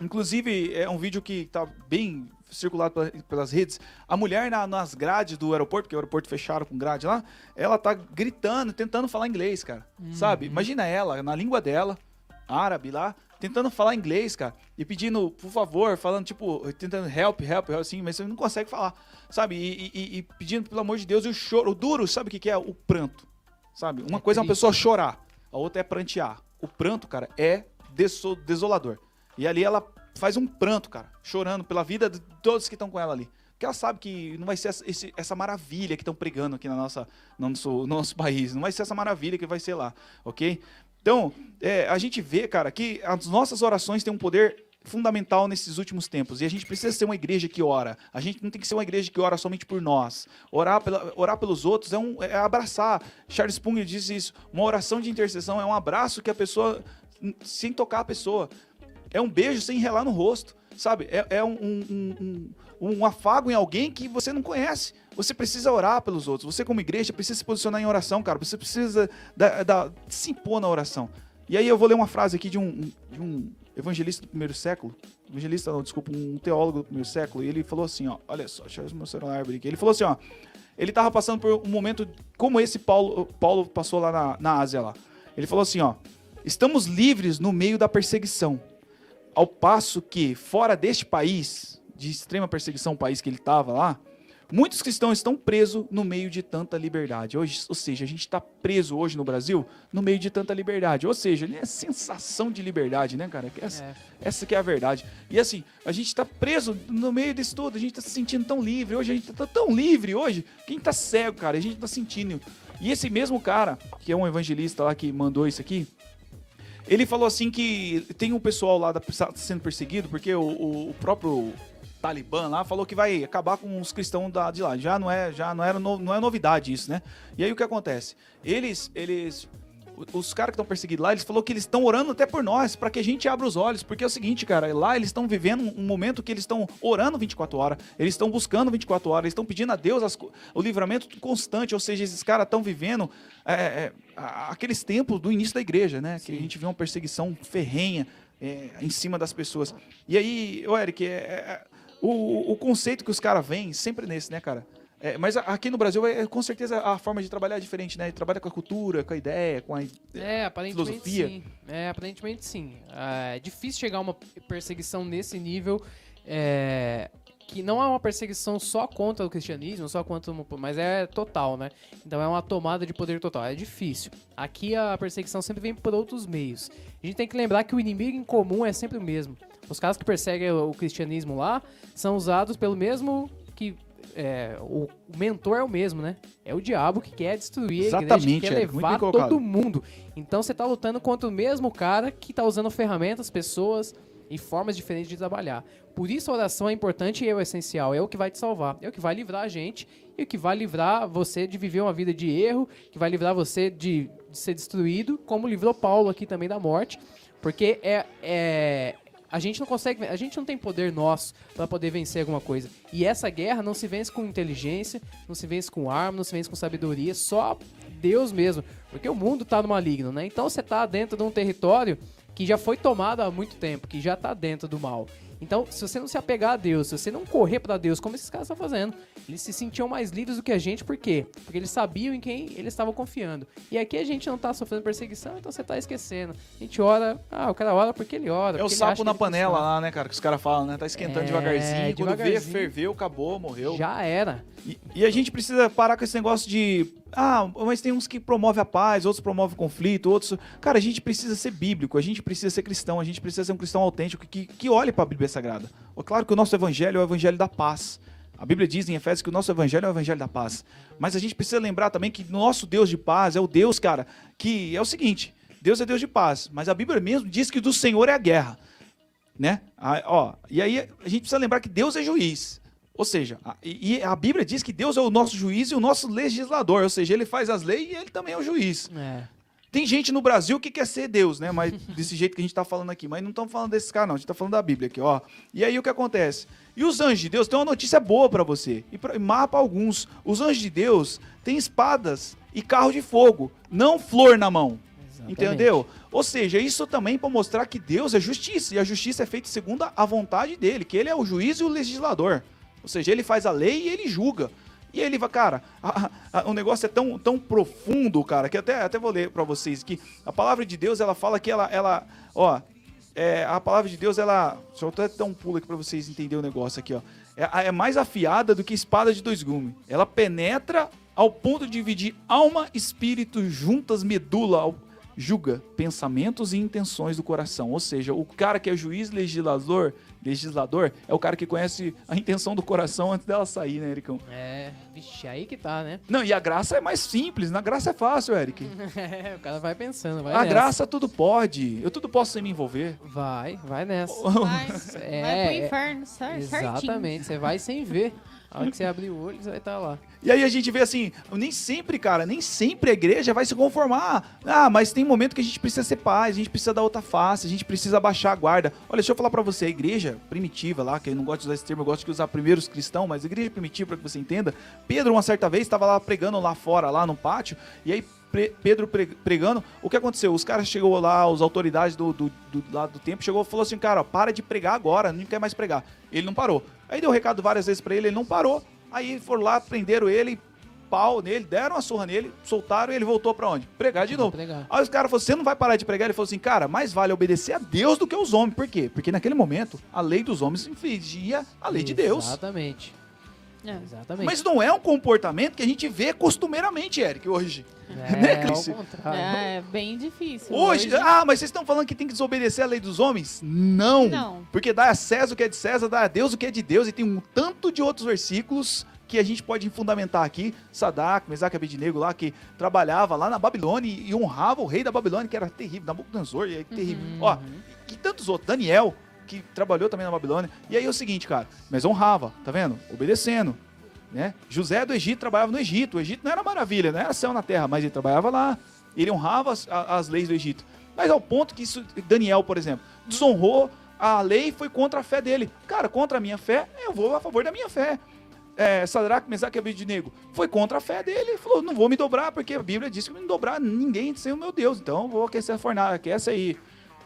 Inclusive, é um vídeo que tá bem circulado pela- pelas redes. A mulher na- nas grades do aeroporto, porque o aeroporto fecharam com grade lá, ela tá gritando, tentando falar inglês, cara. Sabe? Imagina ela, na língua dela, árabe lá, tentando falar inglês, cara. E pedindo, por favor, falando, tipo, tentando help, help, help, assim, mas você não consegue falar. Sabe? E, e- e pedindo, pelo amor de Deus, e o choro. O duro, sabe o que, que é? O pranto. Sabe? Uma É coisa é uma triste. pessoa chorar, a outra é prantear. O pranto, cara, é deso- desolador. E ali ela faz um pranto, cara, chorando pela vida de todos que estão com ela ali. Porque ela sabe que não vai ser essa, esse- essa maravilha que estão pregando aqui na nossa, no, nosso, no nosso país. Não vai ser essa maravilha que vai ser lá, ok? Então, é, a gente vê, cara, que as nossas orações têm um poder fundamental nesses últimos tempos. E a gente precisa ser uma igreja que ora. A gente não tem que ser uma igreja que ora somente por nós. Orar, pela, orar pelos outros é, um, é abraçar. Charles Spurgeon diz isso. Uma oração de intercessão é um abraço que a pessoa, sem tocar a pessoa. É um beijo sem relar no rosto, sabe? É, é um, um, um, um- afago em alguém que você não conhece. Você precisa orar pelos outros. Você, como igreja, precisa se posicionar em oração, cara. Você precisa da, da- se impor na oração. E aí eu vou ler uma frase aqui de um, de um evangelista do primeiro século. Evangelista, não, desculpa, um teólogo do primeiro século. E ele falou assim, ó. Olha só, deixa eu mostrar uma árvore aqui. Ele falou assim, ó. Ele tava passando por um momento como esse Paulo, Paulo passou lá na, na Ásia lá. Ele falou assim, ó. Estamos livres no meio da perseguição. Ao passo que, fora deste país, de extrema perseguição, o país que ele estava lá, muitos cristãos estão presos no meio de tanta liberdade. Hoje, ou seja, a gente está preso hoje no Brasil no meio de tanta liberdade. Ou seja, né, sensação de liberdade, né, cara? Essa, É. essa que é a verdade. E assim, a gente está preso no meio disso tudo, a gente está se sentindo tão livre. Hoje a gente está tão livre hoje, quem tá cego, cara, a gente está sentindo. E esse mesmo cara, que é um evangelista lá que mandou isso aqui, ele falou assim que tem um pessoal lá da, sendo perseguido, porque o, o- próprio Talibã lá falou que vai acabar com os cristãos da, de lá. Já não é, já não era no- não é novidade isso, né? E aí o que acontece? Eles, eles os caras que estão perseguidos lá, eles falou que eles estão orando até por nós, para que a gente abra os olhos, porque é o seguinte, cara, lá eles estão vivendo um, momento que eles estão orando 24 horas, eles estão buscando 24 horas, eles estão pedindo a Deus as o livramento constante, ou seja, esses caras estão vivendo é, é, aqueles tempos do início da igreja, né? Que a gente vê uma perseguição ferrenha é, em cima das pessoas. E aí, Eric, é, é, o, o conceito que os caras vêm sempre nesse, né, cara? É, mas aqui no Brasil, é, com certeza, a forma de trabalhar é diferente, né? Trabalha com a cultura, com a ideia, com a. É, aparentemente filosofia. sim. É, aparentemente sim. É difícil chegar a uma perseguição nesse nível. é, que não é uma perseguição só contra o cristianismo, só contra, o- mas é total, né? Então é uma tomada de poder total, é difícil. Aqui a perseguição sempre vem por outros meios. A gente tem que lembrar que o inimigo em comum é sempre o mesmo. Os caras que perseguem o o cristianismo lá são usados pelo mesmo que é, o mentor é o mesmo, né? É o diabo que quer destruir a igreja, Exatamente, que quer muito levar todo mundo. Então você tá lutando contra o mesmo cara que tá usando ferramentas, pessoas e formas diferentes de trabalhar. Por isso a oração é importante e é o essencial, é o que vai te salvar, é o que vai livrar a gente e o que vai livrar você de viver uma vida de erro, que vai livrar você de, de ser destruído, como livrou Paulo aqui também da morte, porque é, é a gente não consegue, a gente não tem poder nosso para poder vencer alguma coisa. E essa guerra não se vence com inteligência, não se vence com arma, não se vence com sabedoria, só Deus mesmo, porque o mundo tá no maligno, né? Então você tá dentro de um território que já foi tomado há muito tempo, que já tá dentro do mal. Então, se você não se apegar a Deus, se você não correr para Deus, como esses caras estão fazendo, eles se sentiam mais livres do que a gente, por quê? Porque eles sabiam em quem eles estavam confiando. E aqui a gente não tá sofrendo perseguição, então você tá esquecendo. A gente ora, ah, o cara ora porque ele ora. É o sapo na ele panela funciona. lá, né, cara? Que os caras falam, né? Tá esquentando É, devagarzinho. Quando vê, devagarzinho. ferveu, acabou, morreu. Já era. E, a gente precisa parar com esse negócio de. Ah, mas tem uns que promovem a paz, outros promovem conflito, outros. Cara, a gente precisa ser bíblico, a gente precisa ser cristão, a gente precisa ser um cristão autêntico que, que olhe para a Bíblia Sagrada. Claro que o nosso evangelho é o evangelho da paz. A Bíblia diz em Efésios que o nosso evangelho é o evangelho da paz. Mas a gente precisa lembrar também que nosso Deus de paz é o Deus, cara, que é o seguinte: Deus é Deus de paz, mas a Bíblia mesmo diz que do Senhor é a guerra né? Ah, ó, e aí a gente precisa lembrar que Deus é juiz. Ou seja, a, e a Bíblia diz que Deus é o nosso juiz e o nosso legislador. Ou seja, ele faz as leis e ele também é o juiz. É. Tem gente no Brasil que quer ser Deus, né? Mas desse jeito que a gente tá falando aqui. Mas não estamos falando desses caras, não. A gente tá falando da Bíblia aqui, ó. E aí o que acontece? E os anjos de Deus tem uma notícia boa pra você. E, pra, e má pra alguns. Os anjos de Deus têm espadas e carro de fogo, não flor na mão. Exatamente. Entendeu? Ou seja, isso também para mostrar que Deus é justiça e a justiça é feita segundo a vontade dele, que ele é o juiz e o legislador. Ou seja, ele faz a lei e ele julga. E ele vai, cara, a- a- o negócio é tão, tão profundo, cara, que até, até vou ler para vocês que a palavra de Deus, ela fala que ela, ela ó, é, a palavra de Deus, ela, deixa eu até dar um pulo aqui para vocês entenderem o negócio aqui, ó. É, é mais afiada do que espada de dois gumes. Ela penetra ao ponto de dividir alma, espírito, juntas, medula, julga pensamentos e intenções do coração. Ou seja, o cara que é juiz legislador, legislador é o cara que conhece a intenção do coração antes dela sair, né, Ericão? É, vixe, aí que tá, né? Não, e a graça é mais simples. Na graça é fácil, Eric. É, o cara vai pensando, vai a nessa. graça tudo pode. Eu tudo posso sem me envolver. Vai, vai nessa. Vai, É, vai pro inferno, cer- certinho. Exatamente, você vai sem ver. A hora que você abrir o olho, você vai estar lá. E aí a gente vê assim, nem sempre, cara, nem sempre a igreja vai se conformar. Ah, mas tem momento que a gente precisa ser paz, a gente precisa dar outra face, a gente precisa baixar a guarda. Olha, deixa eu falar pra você, a igreja primitiva lá, que eu não gosto de usar esse termo, eu gosto de usar primeiros cristãos, mas igreja primitiva, pra que você entenda, Pedro uma certa vez estava lá pregando lá fora, lá no pátio, e aí Pedro pre- pregando, o que aconteceu? Os caras chegou lá, as autoridades do, do, do lado do tempo, chegou e falou assim, cara, ó, para de pregar agora, não quer mais pregar. Ele não parou. Aí deu recado várias vezes pra ele, ele não parou. Aí foram lá, prenderam ele, pau nele, deram uma surra nele, soltaram e ele voltou pra onde? Pregar de novo. Pregar. Aí os caras falaram, você não vai parar de pregar? Ele falou assim, cara, mais vale obedecer a Deus do que aos homens. Por quê? Porque naquele momento, a lei dos homens infringia a lei de Deus. Exatamente. É. Exatamente. Mas não é um comportamento que a gente vê costumeiramente, Eric, hoje. é, né, ao Cris? contrário. É bem difícil. Hoje, ah, mas vocês estão falando que tem que desobedecer a lei dos homens? Não. Não. Porque dá a César o que é de César, dá a Deus o que é de Deus, e tem um tanto de outros versículos que a gente pode fundamentar aqui. Sadak, Mesaque Abednego lá, que trabalhava lá na Babilônia e, honrava o rei da Babilônia, que era terrível, Nabucodonosor, e aí terrível. Ó, e, e tantos outros, Daniel, que trabalhou também na Babilônia. E aí é o seguinte, cara, mas honrava, tá vendo? Obedecendo. Né? José do Egito trabalhava no Egito. O Egito não era maravilha, não era céu na terra, mas ele trabalhava lá. Ele honrava as, as leis do Egito. Mas ao ponto que isso, Daniel, por exemplo, desonrou a lei e foi contra a fé dele. Cara, contra a minha fé, eu vou a favor da minha fé. É, Sadraque, Mesaque e Abednego foi contra a fé dele. Ele falou, não vou me dobrar, porque a Bíblia diz que não dobrar ninguém sem o meu Deus. Então vou aquecer a fornalha, aquece aí.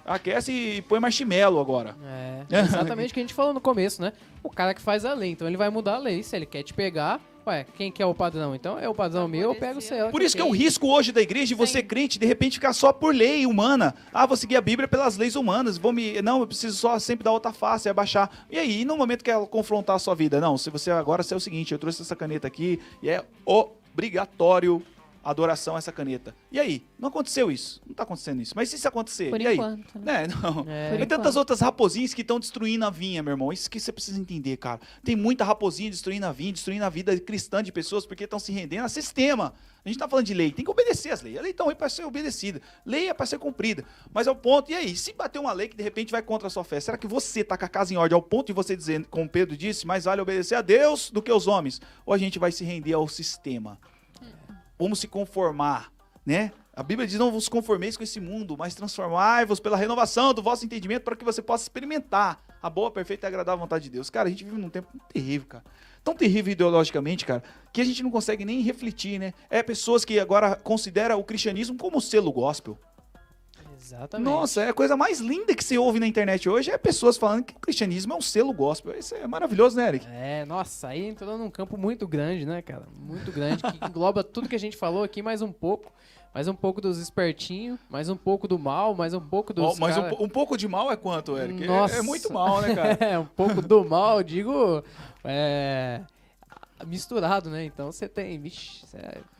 Aquece e põe marshmallow agora. É, exatamente o que a gente falou no começo, né? O cara que faz a lei, então ele vai mudar a lei. Se ele quer te pegar, Ué, quem que é o padrão? Então é o padrão meu, eu pego o seu. Por isso que é o risco hoje da igreja de você Sim. crente de repente ficar só por lei humana. Ah, vou seguir a Bíblia pelas leis humanas. Vou me, não, eu preciso só sempre dar outra face, abaixar. E aí, no momento que ela confrontar a sua vida, não, se você agora se é o seguinte, eu trouxe essa caneta aqui e é obrigatório adoração a essa caneta. E aí, não aconteceu isso? Não tá acontecendo isso. Mas se isso acontecer, Por e aí? enquanto. né? É, não. É. Por Tem tantas outras raposinhas que estão destruindo a vinha, meu irmão. Isso que você precisa entender, cara. Tem muita raposinha destruindo a vinha, destruindo a vida cristã de pessoas porque estão se rendendo a sistema. A gente tá falando de lei, tem que obedecer as leis. A lei tá aí para ser obedecida. Lei é para ser cumprida. Mas ao ponto, e aí, se bater uma lei que de repente vai contra a sua fé, será que você tá com a casa em ordem ao ponto de você dizer, como Pedro disse, mais vale obedecer a Deus do que aos homens? Ou a gente vai se render ao sistema? Vamos se conformar, né? A Bíblia diz: não vos conformeis com esse mundo, mas transformai-vos pela renovação do vosso entendimento para que você possa experimentar a boa, perfeita e agradável vontade de Deus. Cara, a gente vive num tempo terrível, cara. Tão terrível ideologicamente, cara, que a gente não consegue nem refletir, né? É pessoas que agora consideram o cristianismo como selo gospel. Exatamente. Nossa, é a coisa mais linda que você ouve na internet hoje é pessoas falando que o cristianismo é um selo gospel. Isso é maravilhoso, né, Eric? É, nossa, aí entrou num campo muito grande, né, cara? Muito grande, que engloba tudo que a gente falou aqui, mais um pouco. Mais um pouco dos espertinhos, mais um pouco do mal, mais um pouco dos. Ó, Mas um, cara- po- um pouco de mal é quanto, Eric? É- Nossa. É, muito mal, né, cara? É, um pouco do mal, digo. É. Misturado, né? Então você tem.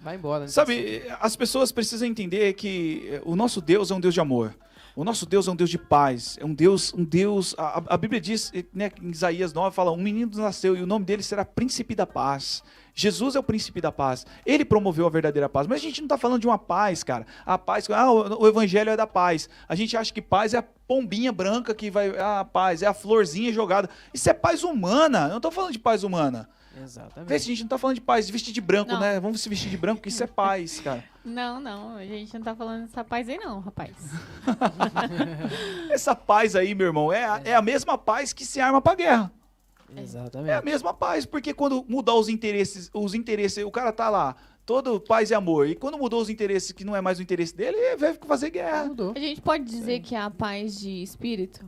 Vai embora. né? Sabe, as pessoas precisam entender que eh, o nosso Deus é um Deus de amor. O nosso Deus é um Deus de paz. É um Deus, um Deus. A, a- Bíblia diz, eh, né, em Isaías 9, fala: um menino nasceu e o nome dele será Príncipe da Paz. Jesus é o príncipe da paz. Ele promoveu a verdadeira paz. Mas a gente não está falando de uma paz, cara. A paz, ah, o, o evangelho é da paz. A gente acha que paz é a pombinha branca que vai. Ah, a paz, é a florzinha jogada. Isso é paz humana. Eu não estou falando de paz humana. Vê se Exatamente. a gente não tá falando de paz, vestir de branco, Não. né? Vamos se vestir de branco, que isso é paz, cara. Não, não, a gente não tá falando dessa paz aí não, rapaz. Essa paz aí, meu irmão, é a, é a mesma paz que se arma pra guerra. É a Exatamente. mesma paz, porque quando mudar os interesses, os interesses, o cara tá lá, todo paz e amor, e quando mudou os interesses que não é mais o interesse dele, ele vai fazer guerra. Mudou. A gente pode dizer que é a paz de espírito?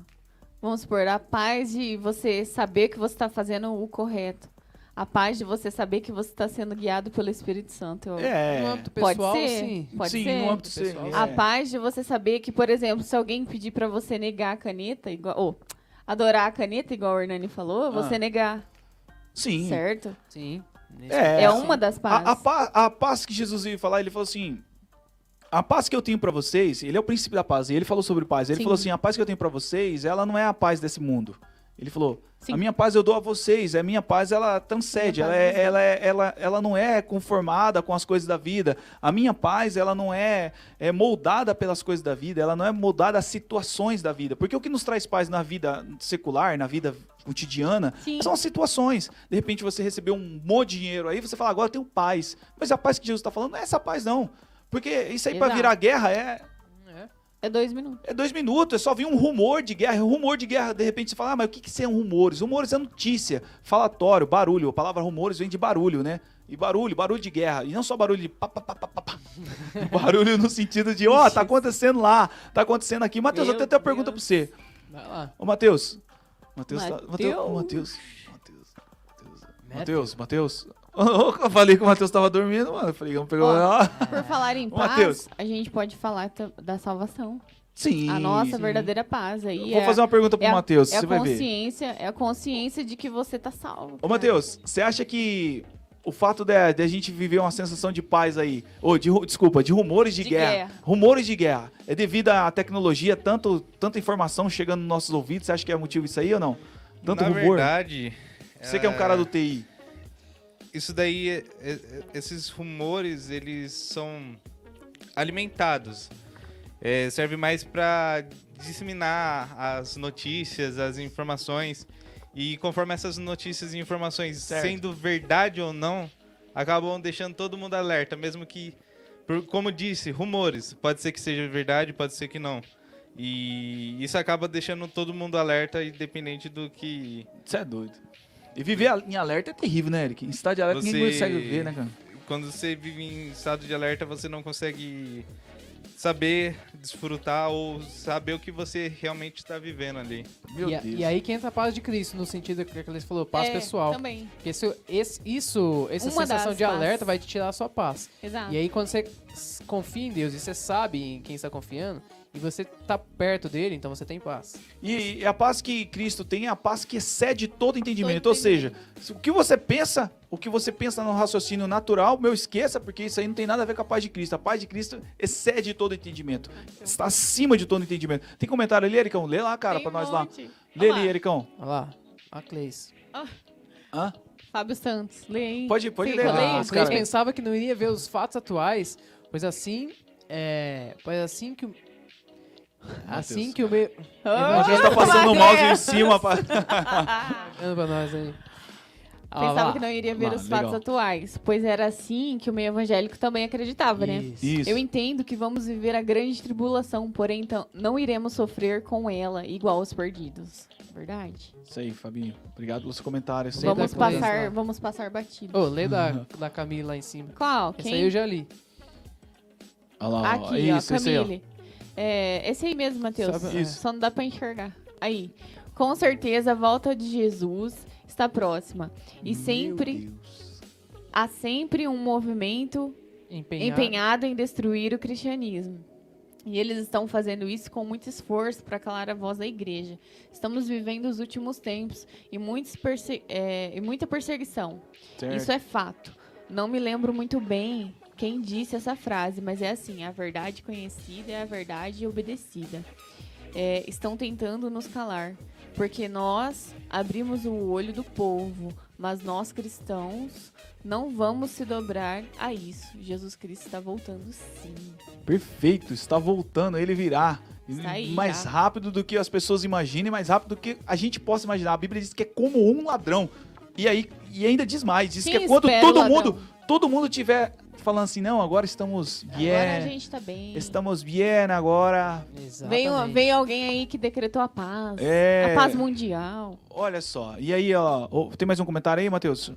Vamos supor, a paz de você saber que você está fazendo o correto. A paz de você saber que você está sendo guiado pelo Espírito Santo. Eu- No É. âmbito Pode pessoal, ser. sim. Pode Sim, ser. no âmbito Pessoal. A paz de você saber que, por exemplo, se alguém pedir pra você negar a caneta, igual, ou adorar a caneta, igual o Hernani falou, você Ah. negar, Sim. certo? Sim. É, É, uma das pazes. A, a, pa- a paz que Jesus veio falar, ele falou assim: a paz que eu tenho pra vocês, ele é o príncipe da paz. E ele falou sobre paz. Ele Sim. falou assim: a paz que eu tenho pra vocês, ela não é a paz desse mundo. Ele falou: Sim. a minha paz eu dou a vocês. A minha paz ela transcende. Ela, é, ela, é, ela, ela não é conformada com as coisas da vida. A minha paz ela não é, é moldada pelas coisas da vida. Ela não é moldada às situações da vida. Porque o que nos traz paz na vida secular, na vida cotidiana, Sim. são as situações. De repente você recebeu um monte de dinheiro aí, você fala, agora eu tenho paz. Mas a paz que Jesus está falando não é essa paz, não. Porque isso aí para virar guerra é, É. Dois minutos. é dois minutos, é só vir um rumor de guerra. Rumor de guerra, de repente você fala, ah, mas o que, que são rumores? Rumores é notícia, falatório, barulho. A palavra rumores vem de barulho, né? E barulho, barulho de guerra. E não só barulho de pá, pá, pá, pá, pá, barulho no sentido de, ó, tá acontecendo lá, tá acontecendo aqui. Matheus, eu tenho até uma pergunta pra você. Vai lá. Ô, Matheus. Matheus, tá, Mateus. Matheus, ô, Matheus. Matheus, Matheus. Eu falei que o Matheus tava dormindo, mano. Eu falei, vamos pegar. Ó. Ah, Por falar em paz, Mateus. a gente pode falar da salvação. Sim. a nossa sim. verdadeira paz. Aí Eu vou é, fazer uma pergunta pro é Matheus, é você a vai ver. consciência, é a consciência de que você tá salvo. Ô, cara. Matheus, você acha que o fato de, de a gente viver uma sensação de paz aí, ou de, desculpa, de rumores de, De guerra, guerra. rumores de guerra, é devido à tecnologia, tanto, tanta informação chegando nos nossos ouvidos, você acha que é motivo isso aí ou não? Tanto Na rumor? verdade... Você que é um cara do TI. Isso daí, é- é- esses rumores, eles são alimentados. É, serve mais para disseminar as notícias, as informações. E conforme essas notícias e informações, Certo. sendo verdade ou não, acabam deixando todo mundo alerta, mesmo que, por- como disse, rumores. Pode ser que seja verdade, pode ser que não. E isso acaba deixando todo mundo alerta, independente do que Você é doido. E viver em alerta é terrível, né, Eric? Em estado de alerta ninguém Você- consegue viver, né, cara? quando você vive em estado de alerta, você não consegue saber desfrutar ou saber o que você realmente está vivendo ali. Meu e, a- Deus. e aí que entra a paz de Cristo, no sentido que a falou, paz É, pessoal. Também. Porque isso, esse, isso, essa Uma sensação de paz. alerta vai te tirar a sua paz. Exato. E aí quando você confia em Deus e você sabe em quem está confiando, e você tá perto dele, então você tem paz. E, e a paz que Cristo tem é a paz que excede todo entendimento. Todo Ou seja, se o que você pensa, o que você pensa no raciocínio natural, meu, esqueça, porque isso aí não tem nada a ver com a paz de Cristo. A paz de Cristo excede todo entendimento. Está acima de todo entendimento. Tem comentário ali, Ericão? Lê lá, cara, pra um nós lá. monte. Lê Olha ali. Ericão. Olha lá, a Cleice. Hã? Fábio Santos, lê aí. Pode, pode Sim, ler. eu lá, leio. A os Cleice cara. pensava que não iria ver os fatos atuais, pois assim, é, pois assim que assim que o meio Ah, Já tá passando o mouse em cima. Pra... Manda pra nós aí. Pensava que não iria ver Lá, os fatos legal. atuais, pois era assim que o meio evangélico também acreditava, né? Isso. Isso. Eu entendo que vamos viver a grande tribulação, porém então não iremos sofrer com ela igual os perdidos. Verdade. Isso aí, Fabinho. Obrigado pelo seu comentário. Lê Sempre Vamos da Cleice passar, vamos passar batido. Ô, lê da, da Camille lá em cima. Qual? Essa Quem? aí eu já li. Olha lá, ó. Aqui, Isso, ó, esse aí, ó. É, esse aí mesmo, Matheus. Sabe- Isso. Só não dá pra enxergar. Aí. Com certeza a volta de Jesus está próxima. E Meu sempre Deus. há sempre um movimento Empenhado. empenhado em destruir o cristianismo. E eles estão fazendo isso com muito esforço para calar a voz da igreja. Estamos vivendo os últimos tempos e, muitos perse- é, e muita perseguição. Certo. Isso é fato. Não me lembro muito bem quem disse essa frase, mas é assim: a verdade conhecida é a verdade obedecida. É, estão tentando nos calar, porque nós abrimos o olho do povo, mas nós cristãos não vamos se dobrar a isso. Jesus Cristo está voltando sim. Perfeito, está voltando, ele virá. Aí, mais já. rápido do que as pessoas imaginem, mais rápido do que a gente possa imaginar. A Bíblia diz que é como um ladrão. E aí, e ainda diz mais, diz Quem que é quando todo mundo, todo mundo tiver falando assim, não, agora estamos Agora bien, a gente tá bem. estamos bien agora. Exatamente. Veio, veio alguém aí que decretou a paz. É. A paz mundial. Olha só. E aí, ó, ó, tem mais um comentário aí, Matheus?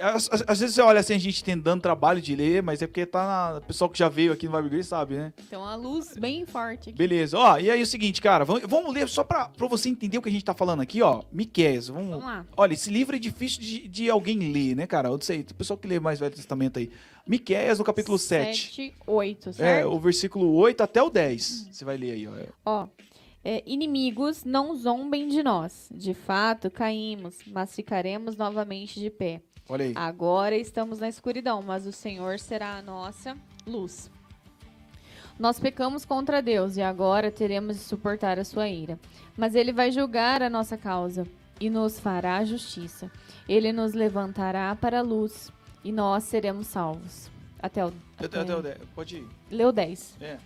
Às, às- vezes você olha assim, a gente tem dando trabalho de ler, mas é porque tá na, o pessoal que já veio aqui no Vibe Grace sabe, né? Então a luz bem forte aqui. Beleza. Ó, e aí o seguinte, cara, vamos, vamos ler só pra, pra você entender o que a gente tá falando aqui, ó. Miqueias, vamos, Vamos lá. Olha, esse livro é difícil de, de alguém ler, né, cara? Eu não sei, o pessoal que lê mais Velho Testamento aí. Miqueias, no capítulo 7. 7, 8, É, certo? o versículo 8 até o 10. Você vai ler aí, ó. Ó, é, inimigos não zombem de nós. De fato, caímos, mas ficaremos novamente de pé. Olha aí. Agora estamos na escuridão, mas o Senhor será a nossa luz. Nós pecamos contra Deus e agora teremos de suportar a sua ira. Mas ele vai julgar a nossa causa e nos fará justiça. Ele nos levantará para a luz e nós seremos salvos. Até o. Até- até o 10. Pode ir. Leu 10. É.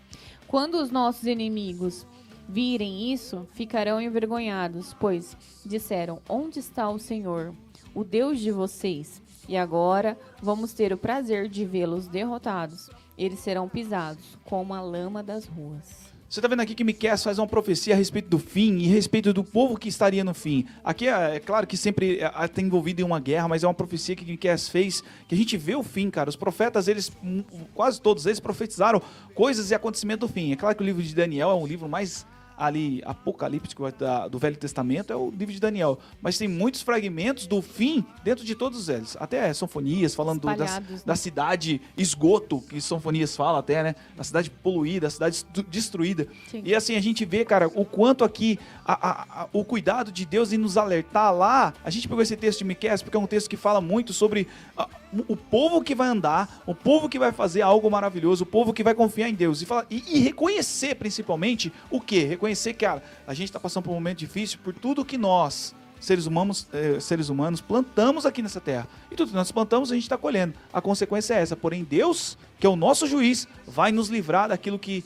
Quando os nossos inimigos virem isso, ficarão envergonhados, pois disseram: Onde está o Senhor, o Deus de vocês? E agora vamos ter o prazer de vê-los derrotados. Eles serão pisados como a lama das ruas. Você tá vendo aqui que Miqueias faz uma profecia a respeito do fim e a respeito do povo que estaria no fim. Aqui é, é claro que sempre está envolvido em uma guerra, mas é uma profecia que Miqueias fez, que a gente vê o fim, cara. Os profetas, eles, hum, quase todos eles profetizaram coisas e acontecimentos do fim. É claro que o livro de Daniel é um livro mais ali apocalíptico da- do Velho Testamento, é o livro de Daniel. Mas tem muitos fragmentos do fim dentro de todos eles. Até Sonfonias, falando do- das, né? da cidade esgoto, que Sonfonias fala até, né? Da cidade poluída, a cidade destruída. Sim. E assim, a gente vê, cara, o quanto aqui a- a- a- o cuidado de Deus em nos alertar lá. A gente pegou esse texto de Miqueias porque é um texto que fala muito sobre ah, o povo que vai andar, o povo que vai fazer algo maravilhoso, o povo que vai confiar em Deus. E, fala, e, e reconhecer, principalmente, o quê? Reconhecer, cara, a gente tá passando por um momento difícil por tudo que nós, seres humanos, eh, seres humanos, plantamos aqui nessa terra. E tudo que nós plantamos, a gente está colhendo. A consequência é essa. Porém, Deus, que é o nosso juiz, vai nos livrar daquilo que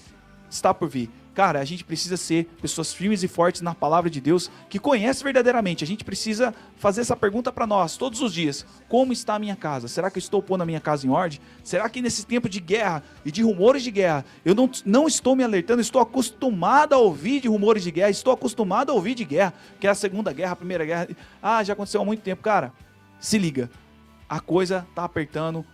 está por vir. Cara, a gente precisa ser pessoas firmes e fortes na palavra de Deus, que conhece verdadeiramente. A gente precisa fazer essa pergunta para nós todos os dias: como está a minha casa? Será que eu estou pondo a minha casa em ordem? Será que nesse tempo de guerra e de rumores de guerra, eu não, não estou me alertando? Estou acostumado a ouvir de rumores de guerra, estou acostumado a ouvir de guerra, que é a segunda guerra, a primeira guerra. Ah, já aconteceu há muito tempo, cara. Se liga, a coisa tá apertando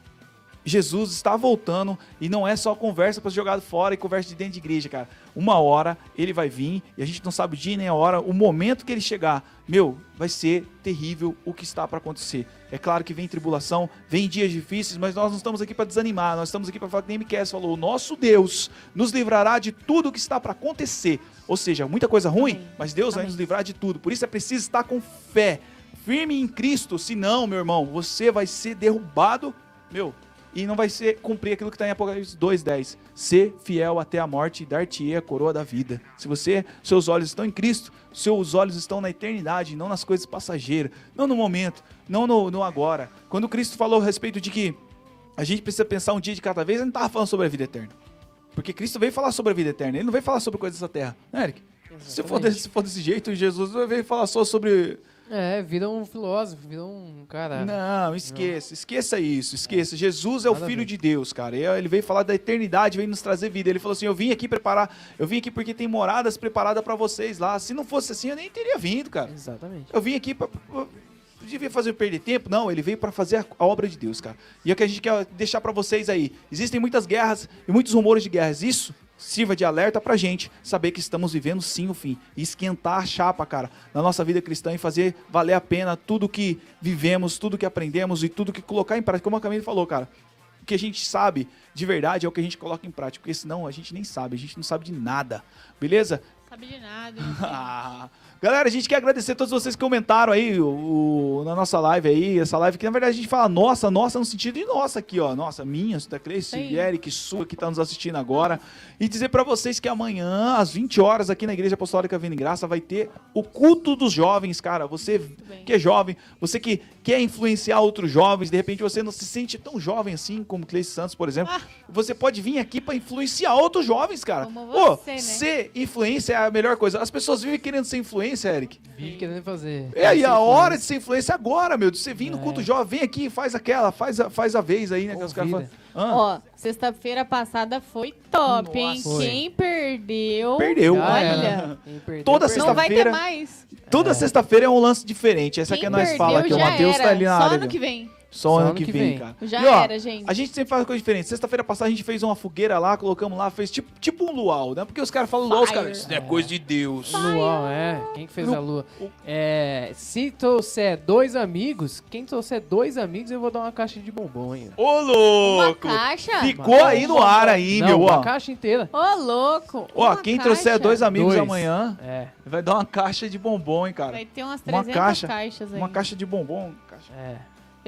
Jesus está voltando e não é só conversa para jogar fora e conversa de dentro de igreja, cara. Uma hora ele vai vir e a gente não sabe o dia nem a hora, o momento que ele chegar, meu, vai ser terrível o que está para acontecer. É claro que vem tribulação, vem dias difíceis, mas nós não estamos aqui para desanimar, nós estamos aqui para falar que nem Miquel falou, o nosso Deus nos livrará de tudo o que está para acontecer. Ou seja, muita coisa ruim, Amém. mas Deus vai Amém. nos livrar de tudo. Por isso é preciso estar com fé, firme em Cristo, senão, meu irmão, você vai ser derrubado, meu, e não vai ser cumprir aquilo que está em Apocalipse 2:10. Ser fiel até a morte e dar-te a coroa da vida. Se você, seus olhos estão em Cristo, seus olhos estão na eternidade, não nas coisas passageiras, não no momento, não no, no agora. Quando Cristo falou a respeito de que a gente precisa pensar um dia de cada vez, ele não estava falando sobre a vida eterna. Porque Cristo veio falar sobre a vida eterna, ele não veio falar sobre coisas dessa terra, né, Eric? Se for, desse, se for desse jeito, Jesus veio falar só sobre É, vira um filósofo, vira um cara. não, esqueça, esqueça isso, esqueça. Jesus é o Nada a Filho de Deus, cara. Ele veio falar da eternidade, veio nos trazer vida. Ele falou assim: Eu vim aqui preparar, eu vim aqui porque tem moradas preparadas pra vocês lá. Se não fosse assim, eu nem teria vindo, cara. Exatamente. Eu vim aqui pra. pra- Devia fazer eu perder tempo? Não, ele veio pra fazer a, obra de Deus, cara. E é o que a gente quer deixar pra vocês aí. Existem muitas guerras e muitos rumores de guerras. Isso sirva de alerta pra gente saber que estamos vivendo sim o fim. E esquentar a chapa, cara, na nossa vida cristã e fazer valer a pena tudo que vivemos, tudo que aprendemos e tudo que colocar em prática. Como a Camila falou, cara. O que a gente sabe de verdade é o que a gente coloca em prática. Porque senão a gente nem sabe, a gente não sabe de nada. Beleza? Sabe de nada. Ah, Galera, a gente quer agradecer a todos vocês que comentaram aí o, o- na nossa live aí, essa live que na verdade a gente fala nossa, nossa no sentido de nossa aqui, ó, nossa, minha, Cleice, Sim. Eric, sua que tá nos assistindo agora, e dizer pra vocês que amanhã às 20 horas aqui na Igreja Apostólica Vindo em Graça vai ter o culto dos jovens, cara. Você que é jovem, você que quer influenciar outros jovens, de repente você não se sente tão jovem assim como Cleice Santos, por exemplo, você pode vir aqui pra influenciar outros jovens, cara. Como você, né? ser influência é a melhor coisa. As pessoas vivem querendo ser influência, Eric. Vive querendo fazer. É aí Ser a hora de influência. ser influência agora, meu. De você vir no É. culto jovem, vem aqui, faz aquela, faz a, faz a vez aí, né? Que os caras falam. Ah, Ó, sexta-feira passada foi top, hein? Nossa. Quem perdeu. Perdeu. Olha. perdeu, Toda perdeu. Não vai ter Sexta-feira- mais. Toda sexta-feira é um lance diferente. Essa Quem que é nós fala aqui. O já Matheus tá ali na Só área. ano ali, que vem. Só ano que vem, cara. Já E, ó, era, gente. A gente sempre faz coisa diferente. Sexta-feira passada a gente fez uma fogueira lá, colocamos lá, fez tipo, tipo um luau, né? Porque os caras falam luau, os Fire. caras. Isso não é coisa de Deus. Luau, é. Quem que fez No- a lua? o- É, se trouxer dois amigos, quem trouxer dois amigos, eu vou dar uma caixa de bombom, hein? Ô, Uma louco! caixa? Ficou aí no ar aí, Não, meu, uma ó. caixa inteira. Ô, louco. Ó, uma quem caixa. trouxer dois amigos Dois. amanhã, É, vai dar uma caixa de bombom, hein, cara. Vai ter umas Uma 300 caixa- caixas aí. Uma caixa de bombom. Caixa... é.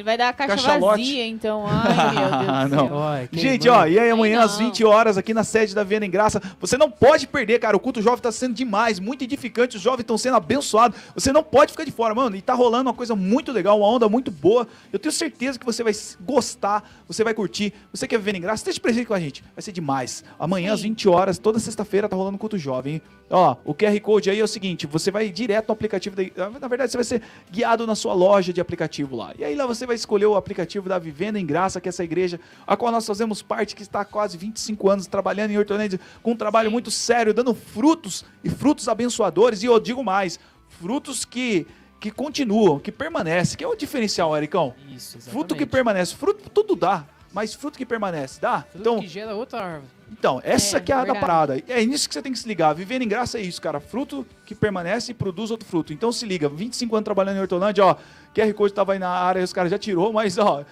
Ele vai dar a caixa vazia, então. Ai, meu Deus Ah, do céu. Gente, ó, e aí amanhã Ai, às não. 20 horas aqui na sede da Viana em Graça, você não pode perder, cara. O culto jovem tá sendo demais, muito edificante, os jovens estão sendo abençoados. Você não pode ficar de fora, mano. E tá rolando uma coisa muito legal, uma onda muito boa. Eu tenho certeza que você vai gostar, você vai curtir. Você quer Viana em Graça, esteja presente com a gente. Vai ser demais. Amanhã às Sim. 20 horas, toda sexta-feira tá rolando culto jovem. hein? Ó, o QR Code aí é o seguinte, você vai direto no aplicativo da... Na verdade, você vai ser guiado na sua loja de aplicativo lá. E aí lá você vai escolher o aplicativo da Vivenda em Graça, que é essa igreja a qual nós fazemos parte, que está há quase 25 anos trabalhando em Hortolândia, com um trabalho muito sério, dando frutos e frutos abençoadores. E eu digo mais, frutos que, que continuam, que permanecem, que é o diferencial, Ericão. Isso, exatamente. Fruto que permanece, fruto tudo dá, mas fruto que permanece, dá? Fruto então, que gera outra árvore. Então, essa É, que é a da parada. É nisso que você tem que se ligar. Viver em graça é isso, cara. Fruto que permanece e produz outro fruto. Então se liga. 25 anos trabalhando em Hortolândia, ó. QR Code tava aí na área, os caras já tirou, mas ó,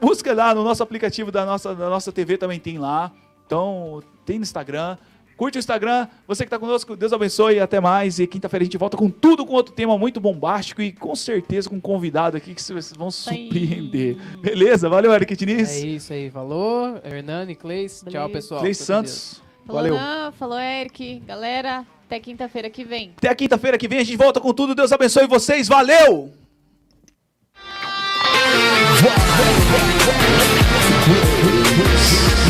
busca lá no nosso aplicativo da nossa, da nossa TV também tem lá. Então, tem no Instagram. Curte o Instagram, você que tá conosco, Deus abençoe e até mais. E quinta-feira a gente volta com tudo, com outro tema muito bombástico e com certeza com um convidado aqui que vocês vão aí. surpreender. Beleza? Valeu, Eric É Diniz. isso aí, falou. Hernani, Cleis. Tchau, pessoal. Cleis. Santos. Falou Valeu. Nan, falou Eric. Galera, até quinta-feira que vem. Até quinta-feira que vem a gente volta com tudo. Deus abençoe vocês. Valeu!